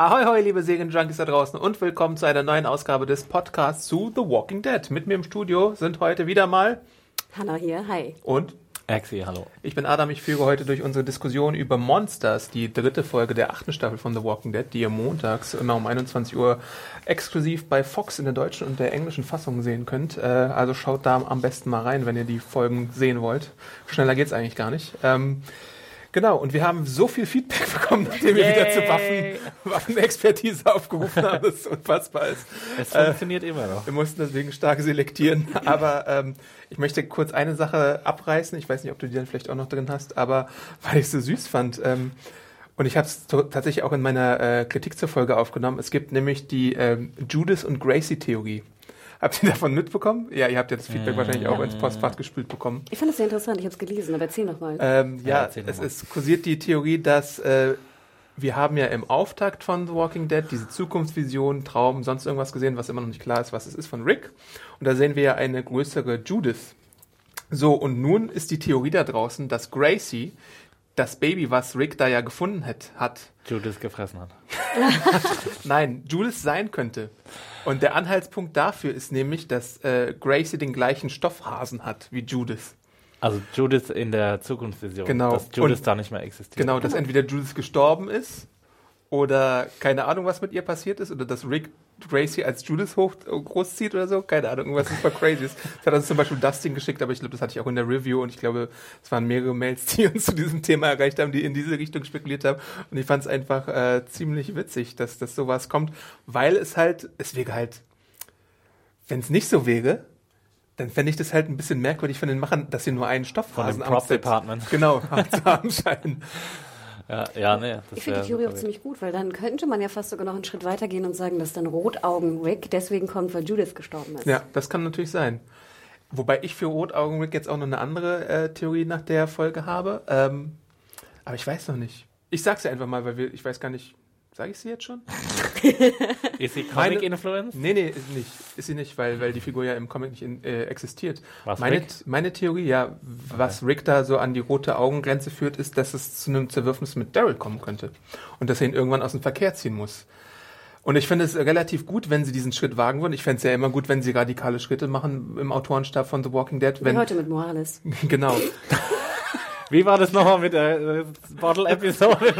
Ahoi, hoi, liebe Serienjunkies da draußen und willkommen zu einer neuen Ausgabe des Podcasts zu The Walking Dead. Mit mir im Studio sind heute wieder mal Hanna hier, hi. und Axi, hallo. ich bin Adam. Ich führe heute durch unsere Diskussion über Monsters, die dritte Folge der achten Staffel von The Walking Dead, die ihr montags immer um 21 Uhr exklusiv bei Fox in der deutschen und der englischen Fassung sehen könnt. Äh, also schaut da am besten mal rein, wenn ihr die Folgen sehen wollt. Schneller geht's eigentlich gar nicht. Ähm, Genau, und wir haben so viel Feedback bekommen, nachdem wir wieder zur Waffen, Waffenexpertise aufgerufen haben, dass es unfassbar ist. Es funktioniert immer noch. Wir mussten deswegen stark selektieren. Aber ähm, ich möchte kurz eine Sache abreißen. Ich weiß nicht, ob du die dann vielleicht auch noch drin hast, aber weil ich es so süß fand. Ähm, und ich habe es tatsächlich auch in meiner äh, Kritik zur Folge aufgenommen. Es gibt nämlich die ähm, Judas und Gracie-Theorie. Habt ihr davon mitbekommen? Ja, ihr habt ja das Feedback wahrscheinlich auch ins Postfach gespült bekommen. Ich fand das sehr interessant, ich habe es gelesen, aber erzähl noch mal. Ähm, Ja, ja, es mal. ist kursiert die Theorie, dass äh, wir haben ja im Auftakt von The Walking Dead diese Zukunftsvision, Traum, sonst irgendwas gesehen, was immer noch nicht klar ist, was es ist von Rick. Und da sehen wir ja eine größere Judith. So, und nun ist die Theorie da draußen, dass Gracie das Baby, was Rick da ja gefunden hat, hat Judas gefressen hat. Nein, Jules sein könnte. Und der Anhaltspunkt dafür ist nämlich, dass äh, Gracie den gleichen Stoffhasen hat wie Judith. Also Judas in der Zukunftsvision. Genau. Dass Judas Und- da nicht mehr existiert. Genau, dass entweder Judith gestorben ist oder keine Ahnung, was mit ihr passiert ist oder dass Rick Gracie als Judith hoch großzieht oder so. Keine Ahnung, irgendwas super crazyes. Das hat uns zum Beispiel Dustin geschickt, aber ich glaube, das hatte ich auch in der Review und ich glaube, es waren mehrere Mails, die uns zu diesem Thema erreicht haben, die in diese Richtung spekuliert haben. Und ich fand es einfach äh, ziemlich witzig, dass, dass sowas kommt, weil es halt, es wäre halt, wenn es nicht so wäre, dann fände ich das halt ein bisschen merkwürdig von den Machern, dass sie nur einen Stoffphasen Von dem Prop Department. Genau, zu haben scheinen. Ja, ja nee. Das Ich finde die Theorie auch ziemlich gut, weil dann könnte man ja fast sogar noch einen Schritt weiter gehen und sagen, dass dann Rotaugen Rick deswegen kommt, weil Judith gestorben ist. Ja, das kann natürlich sein. Wobei ich für Rotaugenrick jetzt auch noch eine andere äh, Theorie nach der Folge habe. Ähm, aber ich weiß noch nicht. Ich sag's ja einfach mal, weil wir, ich weiß gar nicht, sage ich sie jetzt schon? Ist sie Comic-Influence? Nee, nee, ist nicht. Ist sie nicht, weil, weil die Figur ja im Comic nicht in, äh, existiert. Was, meine, Rick? meine Theorie, ja, was Rick da so an die rote Augengrenze führt, ist, dass es zu einem Zerwürfnis mit Daryl kommen könnte. Und dass er ihn irgendwann aus dem Verkehr ziehen muss. Und ich finde es relativ gut, wenn sie diesen Schritt wagen würden. Ich fände es ja immer gut, wenn sie radikale Schritte machen im Autorenstab von The Walking Dead. Wie Wenn, heute mit Morales. genau. Wie war das nochmal mit der äh, Bottle-Episode?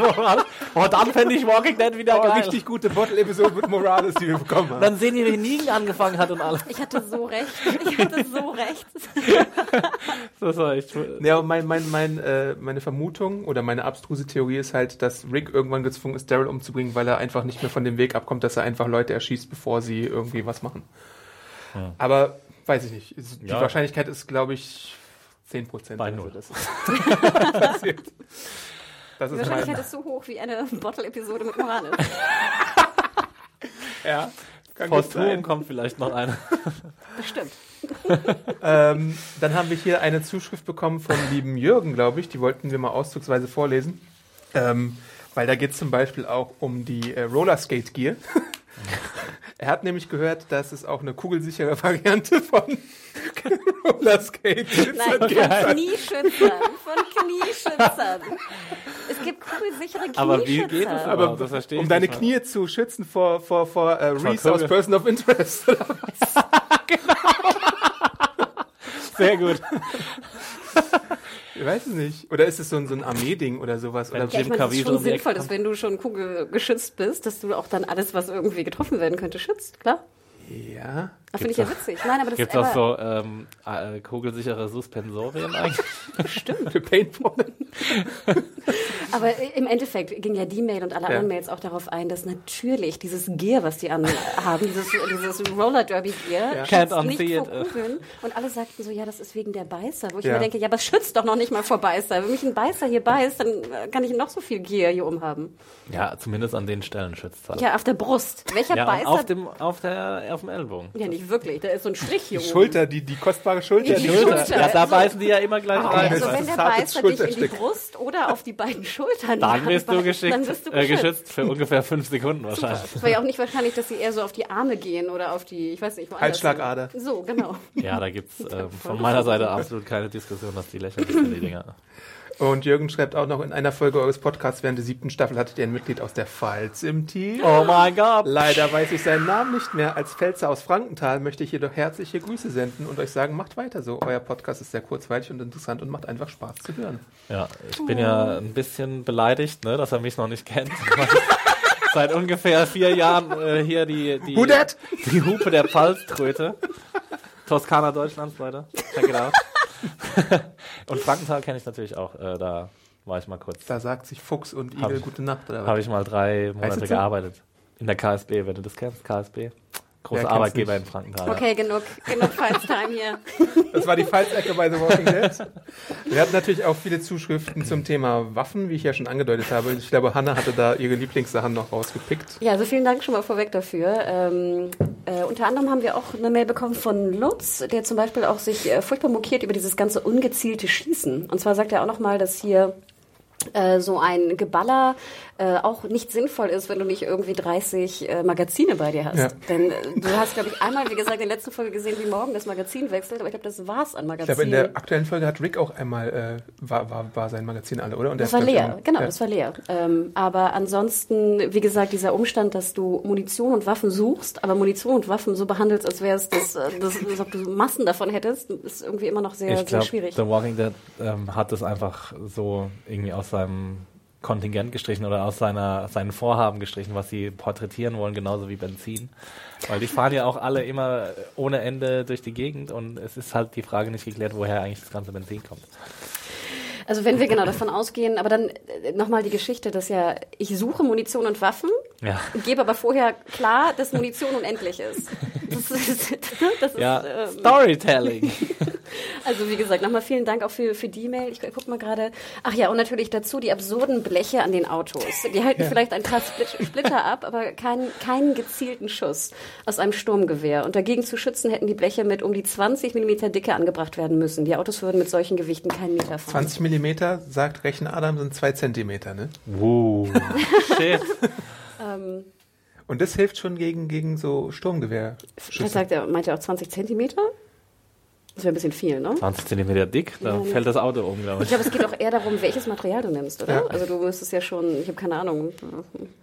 oh, dann fände ich Walking Dead wieder Oh, geil. richtig gute Bottle-Episode mit Morales, die wir bekommen haben. Dann sehen die, wie Negan angefangen hat und alles. Ich hatte so recht. Ich hatte so recht. Das war echt... Ja, und mein, mein, mein, äh, meine Vermutung oder meine abstruse Theorie ist halt, dass Rick irgendwann gezwungen ist, Daryl umzubringen, weil er einfach nicht mehr von dem Weg abkommt, dass er einfach Leute erschießt, bevor sie irgendwie was machen. Ja. Aber weiß ich nicht. Die Ja. Wahrscheinlichkeit ist, glaube ich, 10 Prozent. Bei null. das ist passiert. Das ist Wahrscheinlichkeit mein, ist so hoch wie eine Bottle-Episode mit Morales. ja, Posthum kommt vielleicht noch eine. Bestimmt. Ähm, dann haben wir hier eine Zuschrift bekommen vom lieben Jürgen, glaube ich. Die wollten wir mal auszugsweise vorlesen. Ähm, weil da geht es zum Beispiel auch um die äh, Rollerskate Gear. Er hat nämlich gehört, dass es auch eine kugelsichere Variante von Rollerskate Nein, von Knieschützern. Von Knieschützern. Es gibt kugelsichere Knieschützer. Aber wie geht das Aber? Das verstehe ich um deine nicht mal. Knie zu schützen vor, vor, vor äh, Reese Kugel. aus Person of Interest. Sehr gut. ich weiß es nicht. Oder ist es so ein, so ein Armee-Ding oder sowas? Oder Ja, ich Jim meine, es ist schon sinnvoll, dass wenn du schon kugelgeschützt bist, dass du auch dann alles, was irgendwie getroffen werden könnte, schützt, klar? ja. Das finde ich ja witzig. Nein, aber das Gibt ist es auch so ähm, äh, kugelsichere Suspensorien eigentlich? Für Paintball. Aber im Endeffekt ging ja die Mail und alle anderen Ja. Mails auch darauf ein, dass natürlich dieses Gear, was die anhaben, dieses, dieses Roller Derby Gear, Ja. nicht vor. Kugeln. Und alle sagten so, ja, das ist wegen der Beißer. Wo ich Ja. mir denke, ja, aber es schützt doch noch nicht mal vor Beißer. Wenn mich ein Beißer hier beißt, dann kann ich noch so viel Gear hier umhaben. Ja, zumindest an den Stellen schützt halt. Ja, auf der Brust. Welcher Ja, Beißer? auf dem, auf, der, auf dem Ellbogen. ja, nicht wirklich. Da ist so ein Strich hier Die oben. Schulter, die, die kostbare Schulter. Die die Schulter. Ja, da So. beißen die ja immer gleich Okay, rein. also das wenn der zartes Beißer dich in die Schulterstück. Brust oder auf die beiden Schultern Dann bist du geschickt, dann bist du äh, geschützt. geschützt für ungefähr fünf Sekunden wahrscheinlich. Es war ja auch nicht wahrscheinlich, dass sie eher so auf die Arme gehen oder auf die, ich weiß nicht, woanders. Halsschlagader. So, genau. Ja, da gibt's ähm, von meiner Seite absolut keine Diskussion, dass die lächerlich sind, die Dinger. Und Jürgen schreibt auch noch, in einer Folge eures Podcasts während der siebten Staffel hattet ihr ein Mitglied aus der Pfalz im Team. Oh mein Gott! Leider weiß ich seinen Namen nicht mehr. Als Pfälzer aus Frankenthal möchte ich jedoch herzliche Grüße senden und euch sagen, macht weiter so. Euer Podcast ist sehr kurzweilig und interessant und macht einfach Spaß zu hören. Ja, ich bin ja ein bisschen beleidigt, ne, dass er mich noch nicht kennt. Seit ungefähr vier Jahren äh, hier die, die, dat? die Hupe der Pfalztröte. Toskana Deutschlands, Leute. Check it out. Und Frankenthal kenne ich natürlich auch. Äh, da war ich mal kurz. Da sagt sich Fuchs und Igel ich- gute Nacht Habe ich mal drei Monate gearbeitet. In der KSB, wenn du das kennst, KSB. Großer Arbeitgeber nicht? in Frankenthal. Okay, genug, genug Fight-Time hier. Das war die Pfalz-Ecke bei The Walking Dead. Wir hatten natürlich auch viele Zuschriften zum Thema Waffen, wie ich ja schon angedeutet habe. Ich glaube, Hanna hatte da ihre Lieblingssachen noch rausgepickt. Ja, also vielen Dank schon mal vorweg dafür. Ähm, äh, unter anderem haben wir auch eine Mail bekommen von Lutz, der zum Beispiel auch sich äh, furchtbar mokiert über dieses ganze ungezielte Schießen. Und zwar sagt er auch nochmal, dass hier äh, so ein Geballer äh, auch nicht sinnvoll ist, wenn du nicht irgendwie 30 äh, Magazine bei dir hast. Ja. Denn äh, du hast, glaube ich, einmal, wie gesagt, in der letzten Folge gesehen, wie morgen das Magazin wechselt, aber ich glaube, das war's an Ich Magazinen. glaube, in der aktuellen Folge hat Rick auch einmal, äh, war, war, war sein Magazin alle, oder? Und Das war glaub ich, leer, immer- genau, ja. das war leer. Ähm, aber ansonsten, wie gesagt, dieser Umstand, dass du Munition und Waffen suchst, aber Munition und Waffen so behandelst, als wäre es das, äh, das, als ob du Massen davon hättest, ist irgendwie immer noch sehr, ich sehr glaube, schwierig. The Walking Dead ähm, hat es einfach so irgendwie aus seinem Kontingent gestrichen oder aus seiner, seinen Vorhaben gestrichen, was sie porträtieren wollen, genauso wie Benzin. Weil die fahren ja auch alle immer ohne Ende durch die Gegend und es ist halt die Frage nicht geklärt, woher eigentlich das ganze Benzin kommt. Also wenn wir genau davon ausgehen, aber dann äh, nochmal die Geschichte, dass ja, ich suche Munition und Waffen, Ja. gebe aber vorher klar, dass Munition unendlich ist. Das ist, das ist Ja, ähm, Storytelling. Also wie gesagt, nochmal vielen Dank auch für, für die Mail. Ich guck mal gerade. Ach ja, und natürlich dazu die absurden Bleche an den Autos. Die halten vielleicht ein paar Split Splitter ab, aber keinen, keinen gezielten Schuss aus einem Sturmgewehr. Und dagegen zu schützen hätten die Bleche mit um die 20 Millimeter Dicke angebracht werden müssen. Die Autos würden mit solchen Gewichten keinen Meter fahren. 20 Millimeter, sagt Rechen Adam, sind zwei Zentimeter, ne? Wow. Shit. Und das hilft schon gegen, gegen so Sturmgewehr. Was sagt er? Meint er auch 20 Zentimeter? Das wäre ein bisschen viel, ne? 20 Zentimeter dick, da Ja, fällt das Auto um, glaube Ich ich. glaube, es geht auch eher darum, welches Material du nimmst, oder? Ja. Also du müsstest ja schon, ich habe keine Ahnung.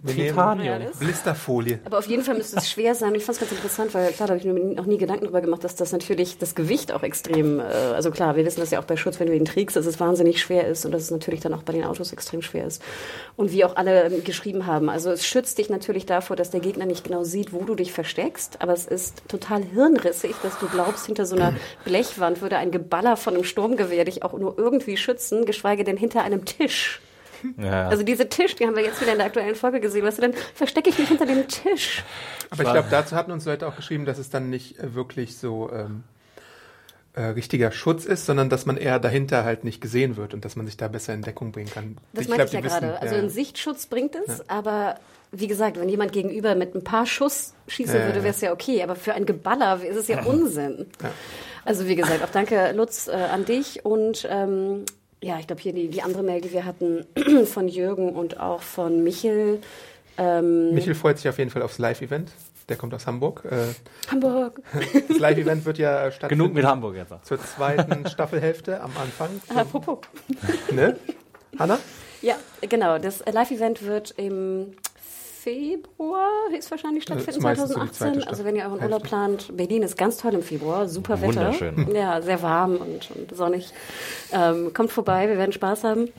Titanium. Blisterfolie. Aber auf jeden Fall müsste es schwer sein. Und ich fand es ganz interessant, weil klar, da habe ich mir noch nie Gedanken darüber gemacht, dass das natürlich das Gewicht auch extrem, äh, also klar, wir wissen das ja auch bei Schutz, wenn du ihn trägst, dass es wahnsinnig schwer ist und dass es natürlich dann auch bei den Autos extrem schwer ist. Und wie auch alle ähm, geschrieben haben, also es schützt dich natürlich davor, dass der Gegner nicht genau sieht, wo du dich versteckst, aber es ist total hirnrissig, dass du glaubst, hinter so einer Blechwand würde ein Geballer von einem Sturmgewehr dich auch nur irgendwie schützen, geschweige denn hinter einem Tisch. Ja. Also diese Tisch, die haben wir jetzt wieder in der aktuellen Folge gesehen. Weißt du, dann verstecke ich mich hinter dem Tisch. Aber ich glaube, dazu hatten uns Leute auch geschrieben, dass es dann nicht äh, wirklich so ähm, äh, richtiger Schutz ist, sondern dass man eher dahinter halt nicht gesehen wird und dass man sich da besser in Deckung bringen kann. Das glaub, meinte ich ja wissen, gerade. Also ja. ein Sichtschutz bringt es, aber wie gesagt, wenn jemand gegenüber mit ein paar Schuss schießen Ja, ja, würde, ja. wäre es ja okay. Aber für ein Geballer ist es ja Unsinn. Also wie gesagt, auch danke Lutz äh, an dich und ähm, ja, ich glaube hier die, die andere Mail, die wir hatten von Jürgen und auch von Michel. Ähm, Michel freut sich auf jeden Fall aufs Live-Event. Der kommt aus Hamburg. Äh, Hamburg. Das Live-Event wird ja stattfinden. Genug mit Hamburg jetzt. Zur zweiten Staffelhälfte am Anfang. Apropos. Ne? Hanna? Ja, genau. Das Live-Event wird im Februar höchstwahrscheinlich stattfinden, die 2018. zweite also wenn ihr euren Urlaub plant, Berlin ist ganz toll im Februar, super Wetter. Wunderschön. Ja, sehr warm und, und sonnig. Ähm, kommt vorbei, wir werden Spaß haben.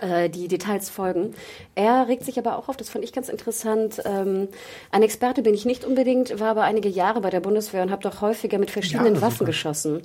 Äh, Die Details folgen. Er regt sich aber auch auf, das fand ich ganz interessant. Ähm, ein Experte bin ich nicht unbedingt, war aber einige Jahre bei der Bundeswehr und habe doch häufiger mit verschiedenen Ja, Waffen geschossen.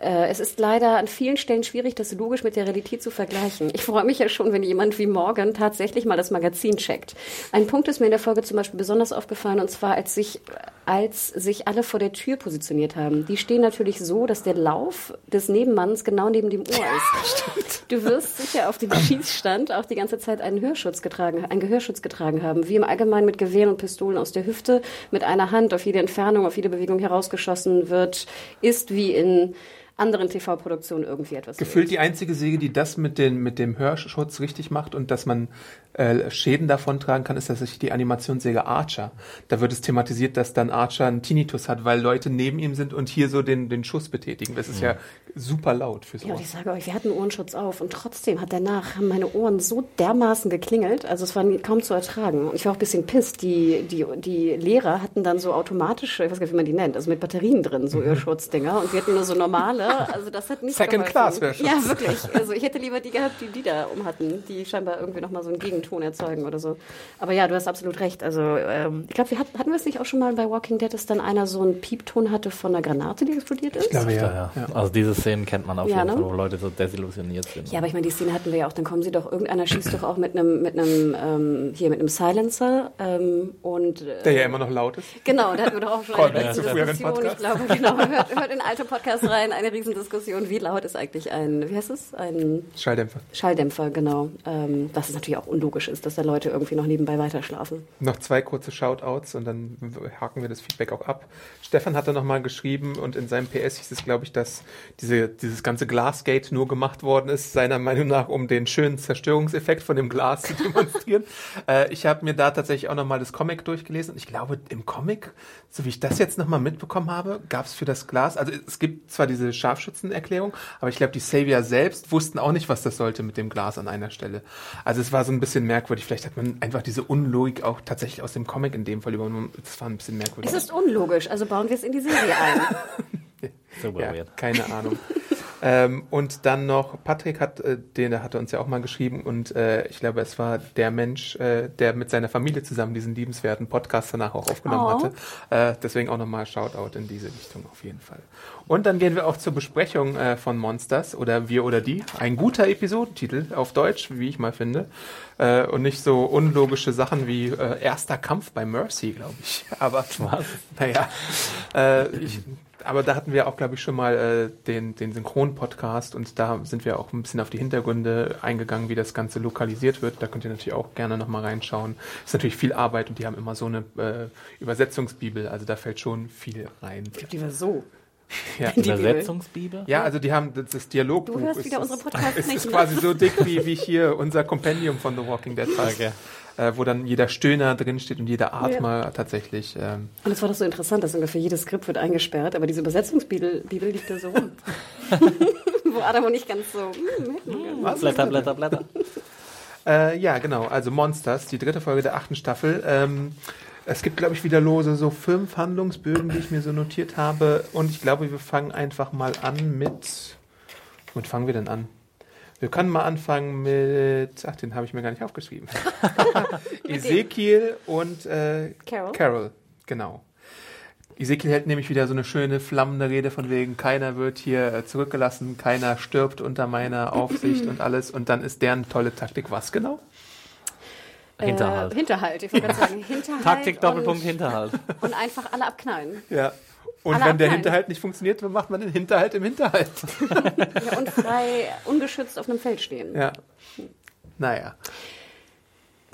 Äh, es ist leider an vielen Stellen schwierig, das logisch mit der Realität zu vergleichen. Ich freue mich ja schon, wenn jemand wie Morgan tatsächlich mal das Magazin checkt. Ein Punkt ist mir in der Folge zum Beispiel besonders aufgefallen, und zwar als sich, als sich alle vor der Tür positioniert haben. Die stehen natürlich so, dass der Lauf des Nebenmanns genau neben dem Ohr ist. Du wirst sicher auf dem Schießstand auch die ganze Zeit einen Hörschutz getragen, einen Gehörschutz getragen haben, wie im Allgemeinen mit Gewehren und Pistolen aus der Hüfte, mit einer Hand auf jede Entfernung, auf jede Bewegung herausgeschossen wird, ist wie in anderen TV-Produktionen irgendwie etwas. Gefühlt die einzige Säge, die das mit, den, mit dem Hörschutz richtig macht und dass man äh, Schäden davontragen kann, ist tatsächlich die Animationssäge Archer. Da wird es thematisiert, dass dann Archer einen Tinnitus hat, weil Leute neben ihm sind und hier so den, den Schuss betätigen. Das ist ja super laut für Ja, und sowas. ich sage euch, wir hatten Ohrenschutz auf und trotzdem hat danach haben meine Ohren so dermaßen geklingelt, also es war kaum zu ertragen. Und ich war auch ein bisschen pisst. Die, die, die Lehrer hatten dann so automatische, ich weiß gar nicht, wie man die nennt, also mit Batterien drin, so Hörschutzddinger und wir hatten nur so normale, also das hat nicht Second geholfen. Class Hörschutz. Ja, wirklich. Also ich hätte lieber die gehabt, die die da um hatten, die scheinbar irgendwie nochmal so einen Gegenton erzeugen oder so. Aber ja, du hast absolut recht. Also ähm, ich glaube, wir hatten, hatten wir es nicht auch schon mal bei Walking Dead, dass dann einer so einen Piepton hatte von einer Granate, die explodiert ist? Ich glaube, Ja, ja. ja. Also diese Szenen kennt man auf Ja, jeden ne? Fall, wo Leute so desillusioniert sind. Ja, aber ich meine, die Szene hatten wir ja auch. Dann kommen sie doch, irgendeiner schießt doch auch mit einem, mit einem, ähm, hier mit einem Silencer ähm, und äh, Der ja immer noch laut ist. genau, da hatten wir doch auch schon eine Diskussion. Ich glaube, genau, hört, hört in alte Podcasts rein, eine Riesendiskussion. Wie laut ist eigentlich ein, wie heißt es, ein Schalldämpfer. Schalldämpfer? Genau, ähm, was es natürlich auch unlogisch ist, dass da Leute irgendwie noch nebenbei weiterschlafen. Noch zwei kurze Shoutouts und dann haken wir das Feedback auch ab. Stefan hatte nochmal geschrieben und in seinem PS hieß es, glaube ich, dass diese, dieses ganze Glasgate nur gemacht worden ist, seiner Meinung nach, um den schönen Zerstörungseffekt von dem Glas zu demonstrieren. äh, ich habe mir da tatsächlich auch nochmal das Comic durchgelesen und ich glaube, im Comic, so wie ich das jetzt nochmal mitbekommen habe, gab es für das Glas, also es gibt zwar diese Scharfschützenerklärung, aber ich glaube, die Savior selbst wussten auch nicht, was das sollte mit dem Glas an einer Stelle. Also es war so ein bisschen merkwürdig. Vielleicht hat man einfach diese Unlogik auch tatsächlich aus dem Comic in dem Fall übernommen. Das war ein bisschen merkwürdig. Es ist unlogisch, also bauen wir es in die Serie ein. Super ja, weird. keine Ahnung. ähm, und dann noch, Patrick hat, äh, den der hatte uns ja auch mal geschrieben und äh, ich glaube, es war der Mensch, äh, der mit seiner Familie zusammen diesen liebenswerten Podcast danach auch aufgenommen Oh. hatte. Äh, deswegen auch nochmal Shoutout in diese Richtung auf jeden Fall. Und dann gehen wir auch zur Besprechung äh, von Monsters oder Wir oder Die. Ein guter Episodentitel auf Deutsch, wie ich mal finde. Äh, und nicht so unlogische Sachen wie äh, Erster Kampf bei Mercy, glaube ich. Aber Was? naja, äh, ich, aber da hatten wir auch, glaube ich, schon mal äh, den, den Synchron-Podcast und da sind wir auch ein bisschen auf die Hintergründe eingegangen, wie das Ganze lokalisiert wird. Da könnt ihr natürlich auch gerne nochmal reinschauen. Ist natürlich viel Arbeit und die haben immer so eine äh, Übersetzungsbibel, also da fällt schon viel rein. Die war so. Ja. Die Bibel. Übersetzungsbibel? Ja, also die haben das, das Dialogbuch. Du hörst ist- wieder ist- unsere Podcasts Es nicht, ist ne? quasi so dick wie, wie hier unser Compendium von The Walking Dead. Okay. Äh, wo dann jeder Stöhner drinsteht und jeder Atmer Ja. tatsächlich. Ähm, Und es war doch so interessant, dass ungefähr jedes Skript wird eingesperrt, aber diese Übersetzungsbibel Bibel liegt da so rum. Wo Adam und ich ganz so, hm, hätten wir gerne. Blätter, Blätter, Blätter. Äh, ja, genau. Also Monsters, die dritte Folge der achten Staffel. Ähm, es gibt, glaube ich, wieder lose so fünf Handlungsbögen, die ich mir so notiert habe. Und ich glaube, wir fangen einfach mal an mit. Womit fangen wir denn an? Wir können mal anfangen mit. Ach, den habe ich mir gar nicht aufgeschrieben. Ezekiel und äh, Carol. Carol, genau. Ezekiel hält nämlich wieder so eine schöne flammende Rede von wegen, keiner wird hier äh, zurückgelassen, keiner stirbt unter meiner Aufsicht und alles. Und dann ist deren tolle Taktik was genau? Hinterhalt. Äh, Hinterhalt, ich wollte gerade sagen, Hinterhalt. Taktik, Doppelpunkt, und, Hinterhalt. Und einfach alle abknallen. Ja. Und Alle wenn der. Hinterhalt nicht funktioniert, dann macht man den Hinterhalt im Hinterhalt. Ja, und frei, ungeschützt auf einem Feld stehen. Ja. Naja.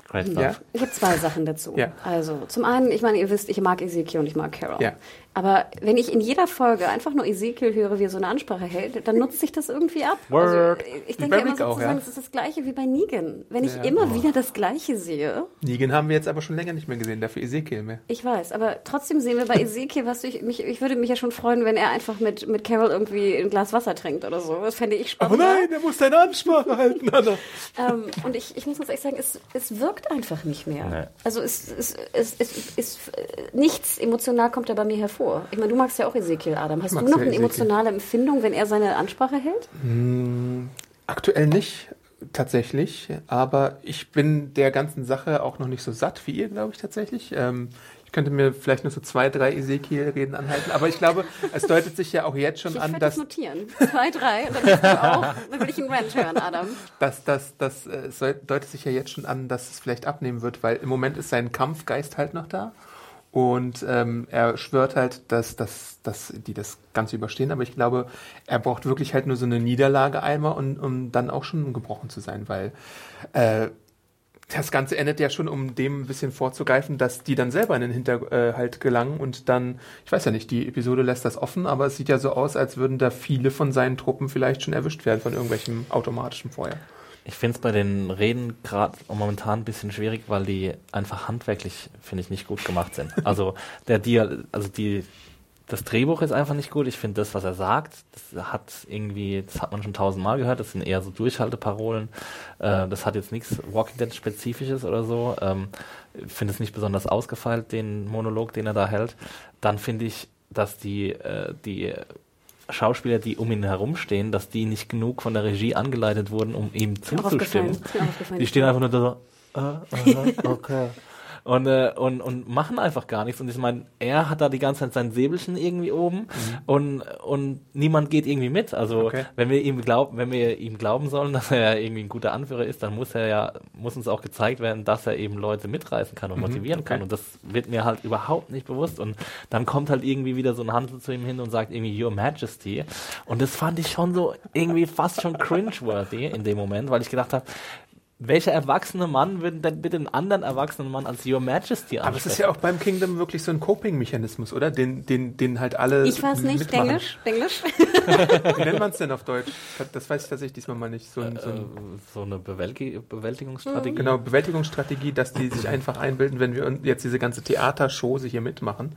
Great Ja. stuff. Ich habe zwei Sachen dazu. Ja. Also, zum einen, ich meine, ihr wisst, ich mag Ezekiel und ich mag Carol. Ja. Aber wenn ich in jeder Folge einfach nur Ezekiel höre, wie er so eine Ansprache hält, dann nutzt sich das irgendwie ab. Word. Also, ich denke immer Rick auch, sozusagen, ja. es ist das Gleiche wie bei Negan. Wenn ich Ja. immer wieder das Gleiche sehe, Negan haben wir jetzt aber schon länger nicht mehr gesehen, dafür Ezekiel mehr. ich weiß, aber trotzdem sehen wir bei Ezekiel, was ich, mich, ich würde mich ja schon freuen, wenn er einfach mit, mit Carol irgendwie ein Glas Wasser trinkt oder so. Das fände ich Oh spannend. nein, er muss seine Ansprache halten, Anna. Ähm, und ich, ich muss ganz ehrlich sagen, es, es wirkt einfach nicht mehr. Nee. Also es, es, es, es, es, nichts emotional kommt da bei mir hervor. Ich meine, du magst ja auch Ezekiel, Adam. Hast du noch eine emotionale Empfindung, wenn er seine Ansprache hält? Aktuell nicht, tatsächlich. Aber ich bin der ganzen Sache auch noch nicht so satt wie ihr, glaube ich, tatsächlich. Ähm, Ich könnte mir vielleicht nur so zwei, drei Ezekiel-Reden anhalten, aber ich glaube, es deutet sich ja auch jetzt schon Ich an, werde das dass, notieren. Zwei, drei und dann bist du auch. Dann will ich einen Rant hören, Adam. dass, dass, dass äh, es soll- deutet sich ja jetzt schon an, dass es vielleicht abnehmen wird, weil im Moment ist sein Kampfgeist halt noch da. Und ähm, er schwört halt, dass, dass, dass die das Ganze überstehen. Aber ich glaube, er braucht wirklich halt nur so eine Niederlage einmal, und, um dann auch schon gebrochen zu sein, weil äh, das Ganze endet ja schon, um dem ein bisschen vorzugreifen, dass die dann selber in den Hinterhalt gelangen und dann, ich weiß ja nicht, die Episode lässt das offen, aber es sieht ja so aus, als würden da viele von seinen Truppen vielleicht schon erwischt werden von irgendwelchem automatischen Feuer. Ich finde es bei den Reden gerade momentan ein bisschen schwierig, weil die einfach handwerklich, finde ich, nicht gut gemacht sind. Also der Dia also die, das Drehbuch ist einfach nicht gut. Ich finde das, was er sagt, das hat irgendwie, das hat man schon tausendmal gehört, das sind eher so Durchhalteparolen. Äh, das hat jetzt nichts Walking Dead Spezifisches oder so. Ähm, ich finde es nicht besonders ausgefeilt, den Monolog, den er da hält. Dann finde ich, dass die, äh, die Schauspieler, die um ihn herumstehen, dass die nicht genug von der Regie angeleitet wurden, um ihm zuzustimmen. Die stehen einfach nur da so, äh, äh, okay. Und, äh, und, und machen einfach gar nichts. Und ich meine, er hat da die ganze Zeit sein Säbelchen irgendwie oben und, und niemand geht irgendwie mit. Also Okay. wenn wir ihm glauben, wenn wir ihm glauben sollen, dass er irgendwie ein guter Anführer ist, dann muss er ja, muss uns auch gezeigt werden, dass er eben Leute mitreißen kann und motivieren kann. okay. Und das wird mir halt überhaupt nicht bewusst. Und dann kommt halt irgendwie wieder so ein Hansel zu ihm hin und sagt irgendwie Your Majesty. Und das fand ich schon so irgendwie fast schon cringe-worthy in dem Moment, weil ich gedacht habe, welcher erwachsene Mann würde denn bitte einen anderen erwachsenen Mann als Your Majesty ansprechen? Aber es ist ja auch beim Kingdom wirklich so ein Coping-Mechanismus, oder? Den, den, den halt alle. Ich weiß nicht, mitmachen. Englisch, Englisch. Wie nennt man es denn auf Deutsch? Das- weiß ich tatsächlich diesmal mal nicht. So ein, so ein, Äh, so eine Bewälti Bewältigungsstrategie. genau, Bewältigungsstrategie, dass die sich einfach einbilden, wenn wir jetzt diese ganze Theatershow hier mitmachen,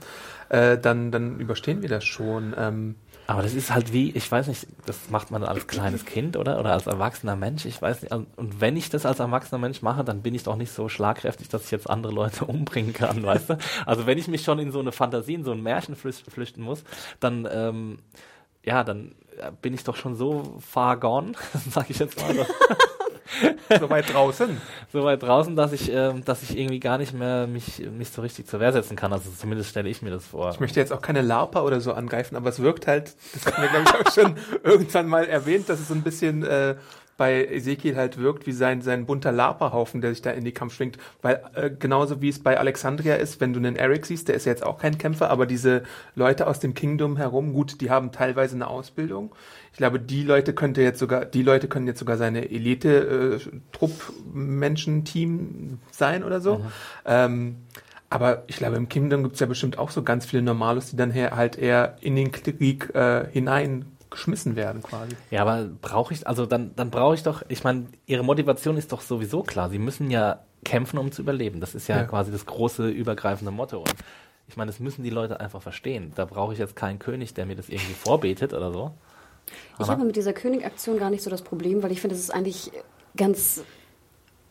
äh, dann, dann überstehen wir das schon. Ähm, Aber das ist halt wie, ich weiß nicht, das macht man als kleines Kind oder oder als erwachsener Mensch. Ich weiß nicht. Und wenn ich das als erwachsener Mensch mache, dann bin ich doch nicht so schlagkräftig, dass ich jetzt andere Leute umbringen kann, weißt du? Also wenn ich mich schon in so eine Fantasie, in so ein Märchen flücht- flüchten muss, dann ähm, ja, dann äh, bin ich doch schon so far gone, sag ich jetzt mal, so weit draußen. so weit draußen, dass ich, ähm, dass ich irgendwie gar nicht mehr mich, mich so richtig zur Wehr setzen kann. Also zumindest stelle ich mir das vor. Ich möchte jetzt auch keine LARPer oder so angreifen, aber es wirkt halt, das hatten wir, glaube ich, auch schon irgendwann mal erwähnt, dass es so ein bisschen äh, bei Ezekiel halt wirkt wie sein, sein bunter LARPer-Haufen, der sich da in die Kampf schwingt. Weil äh, genauso wie es bei Alexandria ist, wenn du einen Eric siehst, der ist ja jetzt auch kein Kämpfer, aber diese Leute aus dem Kingdom herum, gut, die haben teilweise eine Ausbildung. Ich glaube, die Leute könnte jetzt sogar, die Leute können jetzt sogar seine Elite-Trupp-Menschen-Team sein oder so. Ähm, aber ich glaube, im Kingdom gibt es ja bestimmt auch so ganz viele Normalos, die dann halt eher in den Krieg äh, hineingeschmissen werden quasi. Ja, aber brauche ich, also dann, dann brauche ich doch, ich meine, ihre Motivation ist doch sowieso klar. Sie müssen ja kämpfen, um zu überleben. Das ist ja, Ja. quasi das große, übergreifende Motto. Und ich meine, das müssen die Leute einfach verstehen. Da brauche ich jetzt keinen König, der mir das irgendwie vorbetet oder so. Ich habe mit dieser Königaktion gar nicht so das Problem, weil ich finde, es ist eigentlich ganz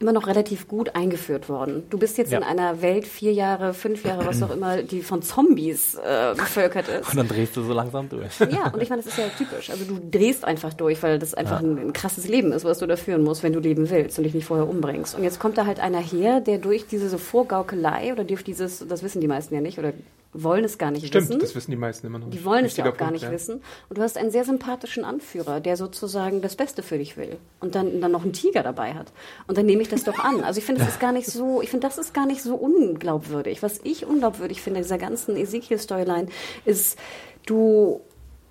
immer noch relativ gut eingeführt worden. Du bist jetzt Ja. in einer Welt vier Jahre, fünf Jahre, was auch immer, die von Zombies äh, bevölkert ist. Und dann drehst du so langsam durch. Ja, und ich meine, das ist ja typisch. Also du drehst einfach durch, weil das einfach ein, ein krasses Leben ist, was du da führen musst, wenn du leben willst und dich nicht vorher umbringst. Und jetzt kommt da halt einer her, der durch diese so Vorgaukelei oder durch dieses, das wissen die meisten ja nicht oder wollen es gar nicht Stimmt, wissen. das wissen die meisten immer noch. Die wollen es ja auch gar Punkt, nicht ja. wissen. Und du hast einen sehr sympathischen Anführer, der sozusagen das Beste für dich will. Und dann, dann noch einen Tiger dabei hat. Und dann nehme ich das doch an. Also ich finde, das ist gar nicht so, ich finde, das ist gar nicht so unglaubwürdig. Was ich unglaubwürdig finde in dieser ganzen Ezekiel-Storyline ist, du,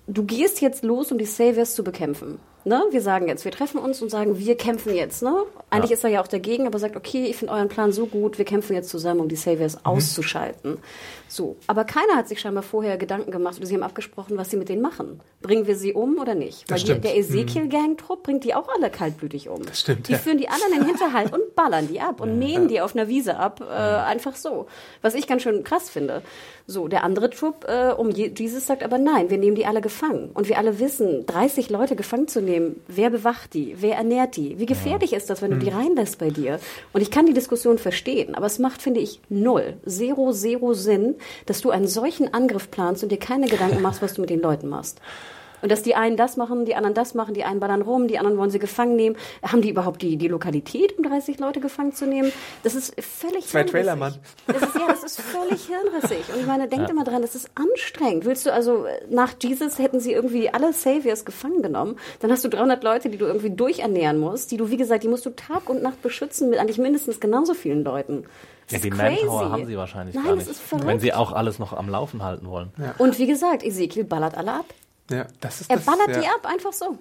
du gehst jetzt los, um die Saviors zu bekämpfen. Ne? Wir sagen jetzt, wir treffen uns und sagen, wir kämpfen jetzt. Ne? Eigentlich Ja. ist er ja auch dagegen, aber sagt, okay, ich finde euren Plan so gut, wir kämpfen jetzt zusammen, um die Saviors Mhm. auszuschalten. So, aber keiner hat sich scheinbar vorher Gedanken gemacht oder sie haben abgesprochen, was sie mit denen machen. Bringen wir sie um oder nicht? Weil Das die, stimmt. Mhm. der Ezekiel-Gang-Trupp bringt die auch alle kaltblütig um. Das stimmt, Die ja. führen die alle in den Hinterhalt und ballern die ab und mähen die auf einer Wiese ab, äh, einfach so. Was ich ganz schön krass finde. So, der andere Trupp äh, um Je Jesus sagt aber nein, wir nehmen die alle gefangen. Und wir alle wissen, 30 Leute gefangen zu nehmen, wer bewacht die, wer ernährt die? Wie gefährlich ist das, wenn du die reinlässt bei dir? Und ich kann die Diskussion verstehen, aber es macht, finde ich, null, zero, zero Sinn, dass du einen solchen Angriff planst und dir keine Gedanken machst, was du mit den Leuten machst. Und dass die einen das machen, die anderen das machen, die einen ballern rum, die anderen wollen sie gefangen nehmen. Haben die überhaupt die, die Lokalität, um 30 Leute gefangen zu nehmen? Das ist völlig Zwei hirnrissig. Trailer, Mann. Das ist, ja, das ist völlig hirnrissig. Und ich meine, denkt immer dran, das ist anstrengend. Willst du also, nach Jesus hätten sie irgendwie alle Saviors gefangen genommen, dann hast du 300 Leute, die du irgendwie durchernähren musst, die du, wie gesagt, die musst du Tag und Nacht beschützen mit eigentlich mindestens genauso vielen Leuten. Das Ja, die crazy. Manpower haben sie wahrscheinlich Nein, gar das nicht. ist verrückt. wenn sie auch alles noch am Laufen halten wollen. Und wie gesagt, Ezekiel ballert alle ab. Ja, das ist Er das, ballert ja. die ab, einfach so.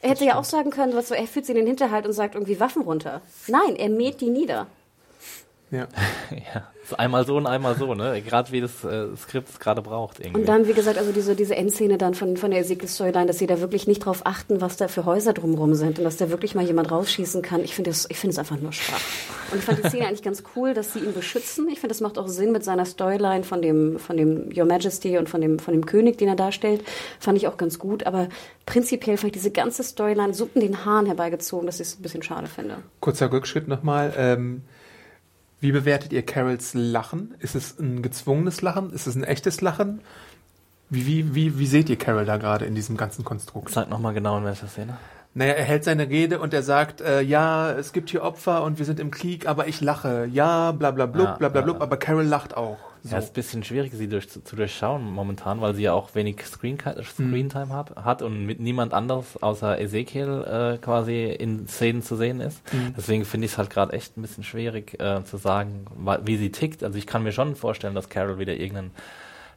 Er hätte ja auch sagen können, was so, er führt sie in den Hinterhalt und sagt irgendwie Waffen runter. Nein, er mäht die nieder. Ja. Ja, ist einmal so und einmal so, ne? Gerade wie das äh, Skript es gerade braucht irgendwie. Und dann, wie gesagt, also diese, diese Endszene dann von, von der Ezekiel-Storyline, dass sie da wirklich nicht drauf achten, was da für Häuser drumherum sind und dass da wirklich mal jemand rausschießen kann. Ich finde das, ich finde es einfach nur schwach. Und ich fand die Szene eigentlich ganz cool, dass sie ihn beschützen. Ich finde, das macht auch Sinn mit seiner Storyline von dem, von dem Your Majesty und von dem, von dem König, den er darstellt. Fand ich auch ganz gut. Aber prinzipiell fand ich diese ganze Storyline so in den Haaren herbeigezogen, dass ich es ein bisschen schade finde. Kurzer Rückschritt nochmal. Ähm, wie bewertet ihr Carols Lachen? Ist es ein gezwungenes Lachen? Ist es ein echtes Lachen? Wie, wie, wie, wie seht ihr Carol da gerade in diesem ganzen Konstrukt? Sag nochmal genau in welcher Szene. Naja, er hält seine Rede und er sagt, äh, ja, es gibt hier Opfer und wir sind im Krieg, aber ich lache. Ja, bla bla blub, Ja, bla bla ja, blub, ja. aber Carol lacht auch. So. Ja, ist ein bisschen schwierig, sie durch, zu durchschauen momentan, weil sie ja auch wenig Screen Screentime hat, hat und mit niemand anderes außer Ezekiel äh, quasi in Szenen zu sehen ist. Deswegen finde ich es halt gerade echt ein bisschen schwierig äh, zu sagen, wie sie tickt. Also ich kann mir schon vorstellen, dass Carol wieder irgendeinen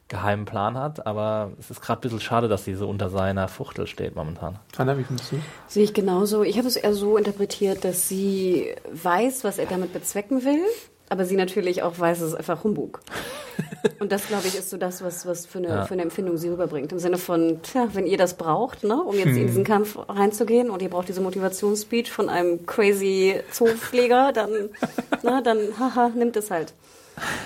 geheimen Plan hat, aber es ist gerade ein bisschen schade, dass sie so unter seiner Fuchtel steht momentan. Anna, wie findest du? Sehe ich genauso. Ich habe es eher so interpretiert, dass sie weiß, was er damit bezwecken will, aber sie natürlich auch weiß, es ist einfach Humbug. Und das, glaube ich, ist so das, was, was für, eine, Ja. für eine Empfindung sie rüberbringt. Im Sinne von, tja, wenn ihr das braucht, ne, um jetzt in diesen Kampf reinzugehen und ihr braucht diese Motivationsspeech von einem crazy Zoopfleger, dann, na, dann, haha, nimmt es halt.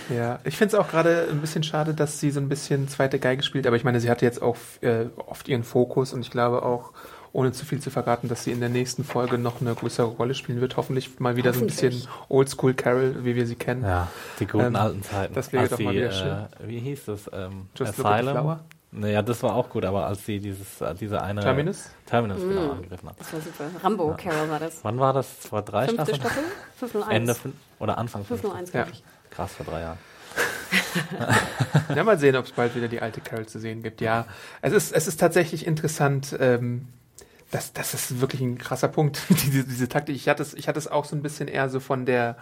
Ja, ich finde es auch gerade ein bisschen schade, dass sie so ein bisschen zweite Geige spielt, aber ich meine, sie hatte jetzt auch äh, oft ihren Fokus und ich glaube auch, ohne zu viel zu verraten, dass sie in der nächsten Folge noch eine größere Rolle spielen wird. Hoffentlich mal wieder so ein bisschen. Oldschool Carol, wie wir sie kennen. Ja, die guten Ähm, alten Zeiten. das wäre doch sie, mal wieder äh, schön. Wie hieß das? Ähm, Just Look at the Flower? Naja, das war auch gut, aber als sie dieses, äh, diese eine... Terminus? Terminus, genau, angegriffen hat. Das war super. Rambo, Carol war das. Wann war das? Vor drei Fünfte Staffeln? Staffel? 501. Ende fün- oder Anfang 501, Ja. glaube ich. Krass, vor drei Jahren. Ja, mal sehen, ob es bald wieder die alte Carol zu sehen gibt. Ja, es ist, es ist tatsächlich interessant. Ähm, das, das ist wirklich ein krasser Punkt, diese, diese Taktik. Ich hatte, es, ich hatte es auch so ein bisschen eher so von der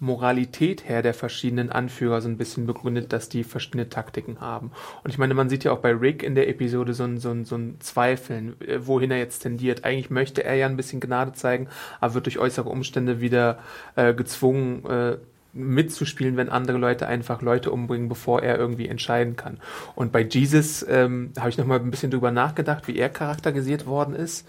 Moralität her der verschiedenen Anführer so ein bisschen begründet, dass die verschiedene Taktiken haben. Und ich meine, man sieht ja auch bei Rick in der Episode so ein, so ein, so ein Zweifeln, äh, wohin er jetzt tendiert. Eigentlich möchte er ja ein bisschen Gnade zeigen, aber wird durch äußere Umstände wieder äh, gezwungen, äh, mitzuspielen, wenn andere Leute einfach Leute umbringen, bevor er irgendwie entscheiden kann. Und bei Jesus ähm, habe ich noch mal ein bisschen drüber nachgedacht, wie er charakterisiert worden ist.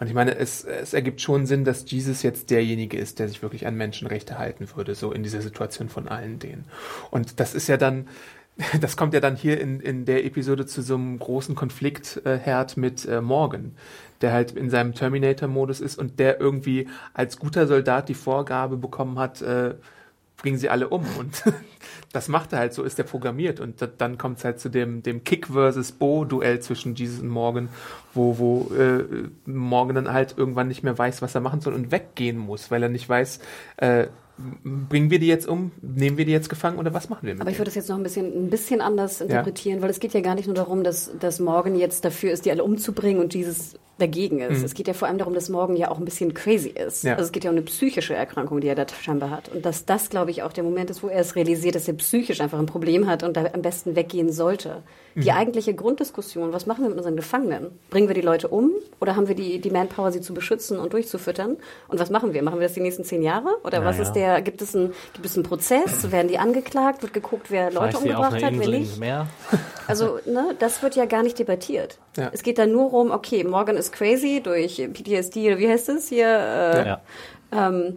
Und ich meine, es, es ergibt schon Sinn, dass Jesus jetzt derjenige ist, der sich wirklich an Menschenrechte halten würde, so in dieser Situation von allen denen. Und das ist ja dann, das kommt ja dann hier in, in der Episode zu so einem großen Konfliktherd mit äh, Morgan, der halt in seinem Terminator-Modus ist und der irgendwie als guter Soldat die Vorgabe bekommen hat, äh, bringen sie alle um. Und das macht er halt, so ist er programmiert. Und da, dann kommt es halt zu dem, dem Kick versus Bo-Duell zwischen Jesus und Morgan, wo, wo äh, Morgan dann halt irgendwann nicht mehr weiß, was er machen soll und weggehen muss, weil er nicht weiß, äh, bringen wir die jetzt um, nehmen wir die jetzt gefangen oder was machen wir mit Aber ich würde das jetzt noch ein bisschen, ein bisschen anders interpretieren, weil es geht ja gar nicht nur darum, dass, dass Morgan jetzt dafür ist, die alle umzubringen und Jesus dagegen ist. Es geht ja vor allem darum, dass Morgan ja auch ein bisschen crazy ist. Ja. Also es geht ja um eine psychische Erkrankung, die er da scheinbar hat. Und dass das, glaube ich, auch der Moment ist, wo er es realisiert, dass er psychisch einfach ein Problem hat und da am besten weggehen sollte. Die eigentliche Grunddiskussion, was machen wir mit unseren Gefangenen? Bringen wir die Leute um oder haben wir die, die Manpower, sie zu beschützen und durchzufüttern? Und was machen wir? Machen wir das die nächsten zehn Jahre? Oder was Naja. ist der, gibt es, ein, gibt es einen Prozess? Werden die angeklagt? Wird geguckt, wer Leute Vielleicht umgebracht hat, wer nicht? Also, ne, das wird ja gar nicht debattiert. Ja. Es geht da nur um, okay, Morgan ist crazy durch PTSD oder wie heißt es hier? Äh, Ja. ähm,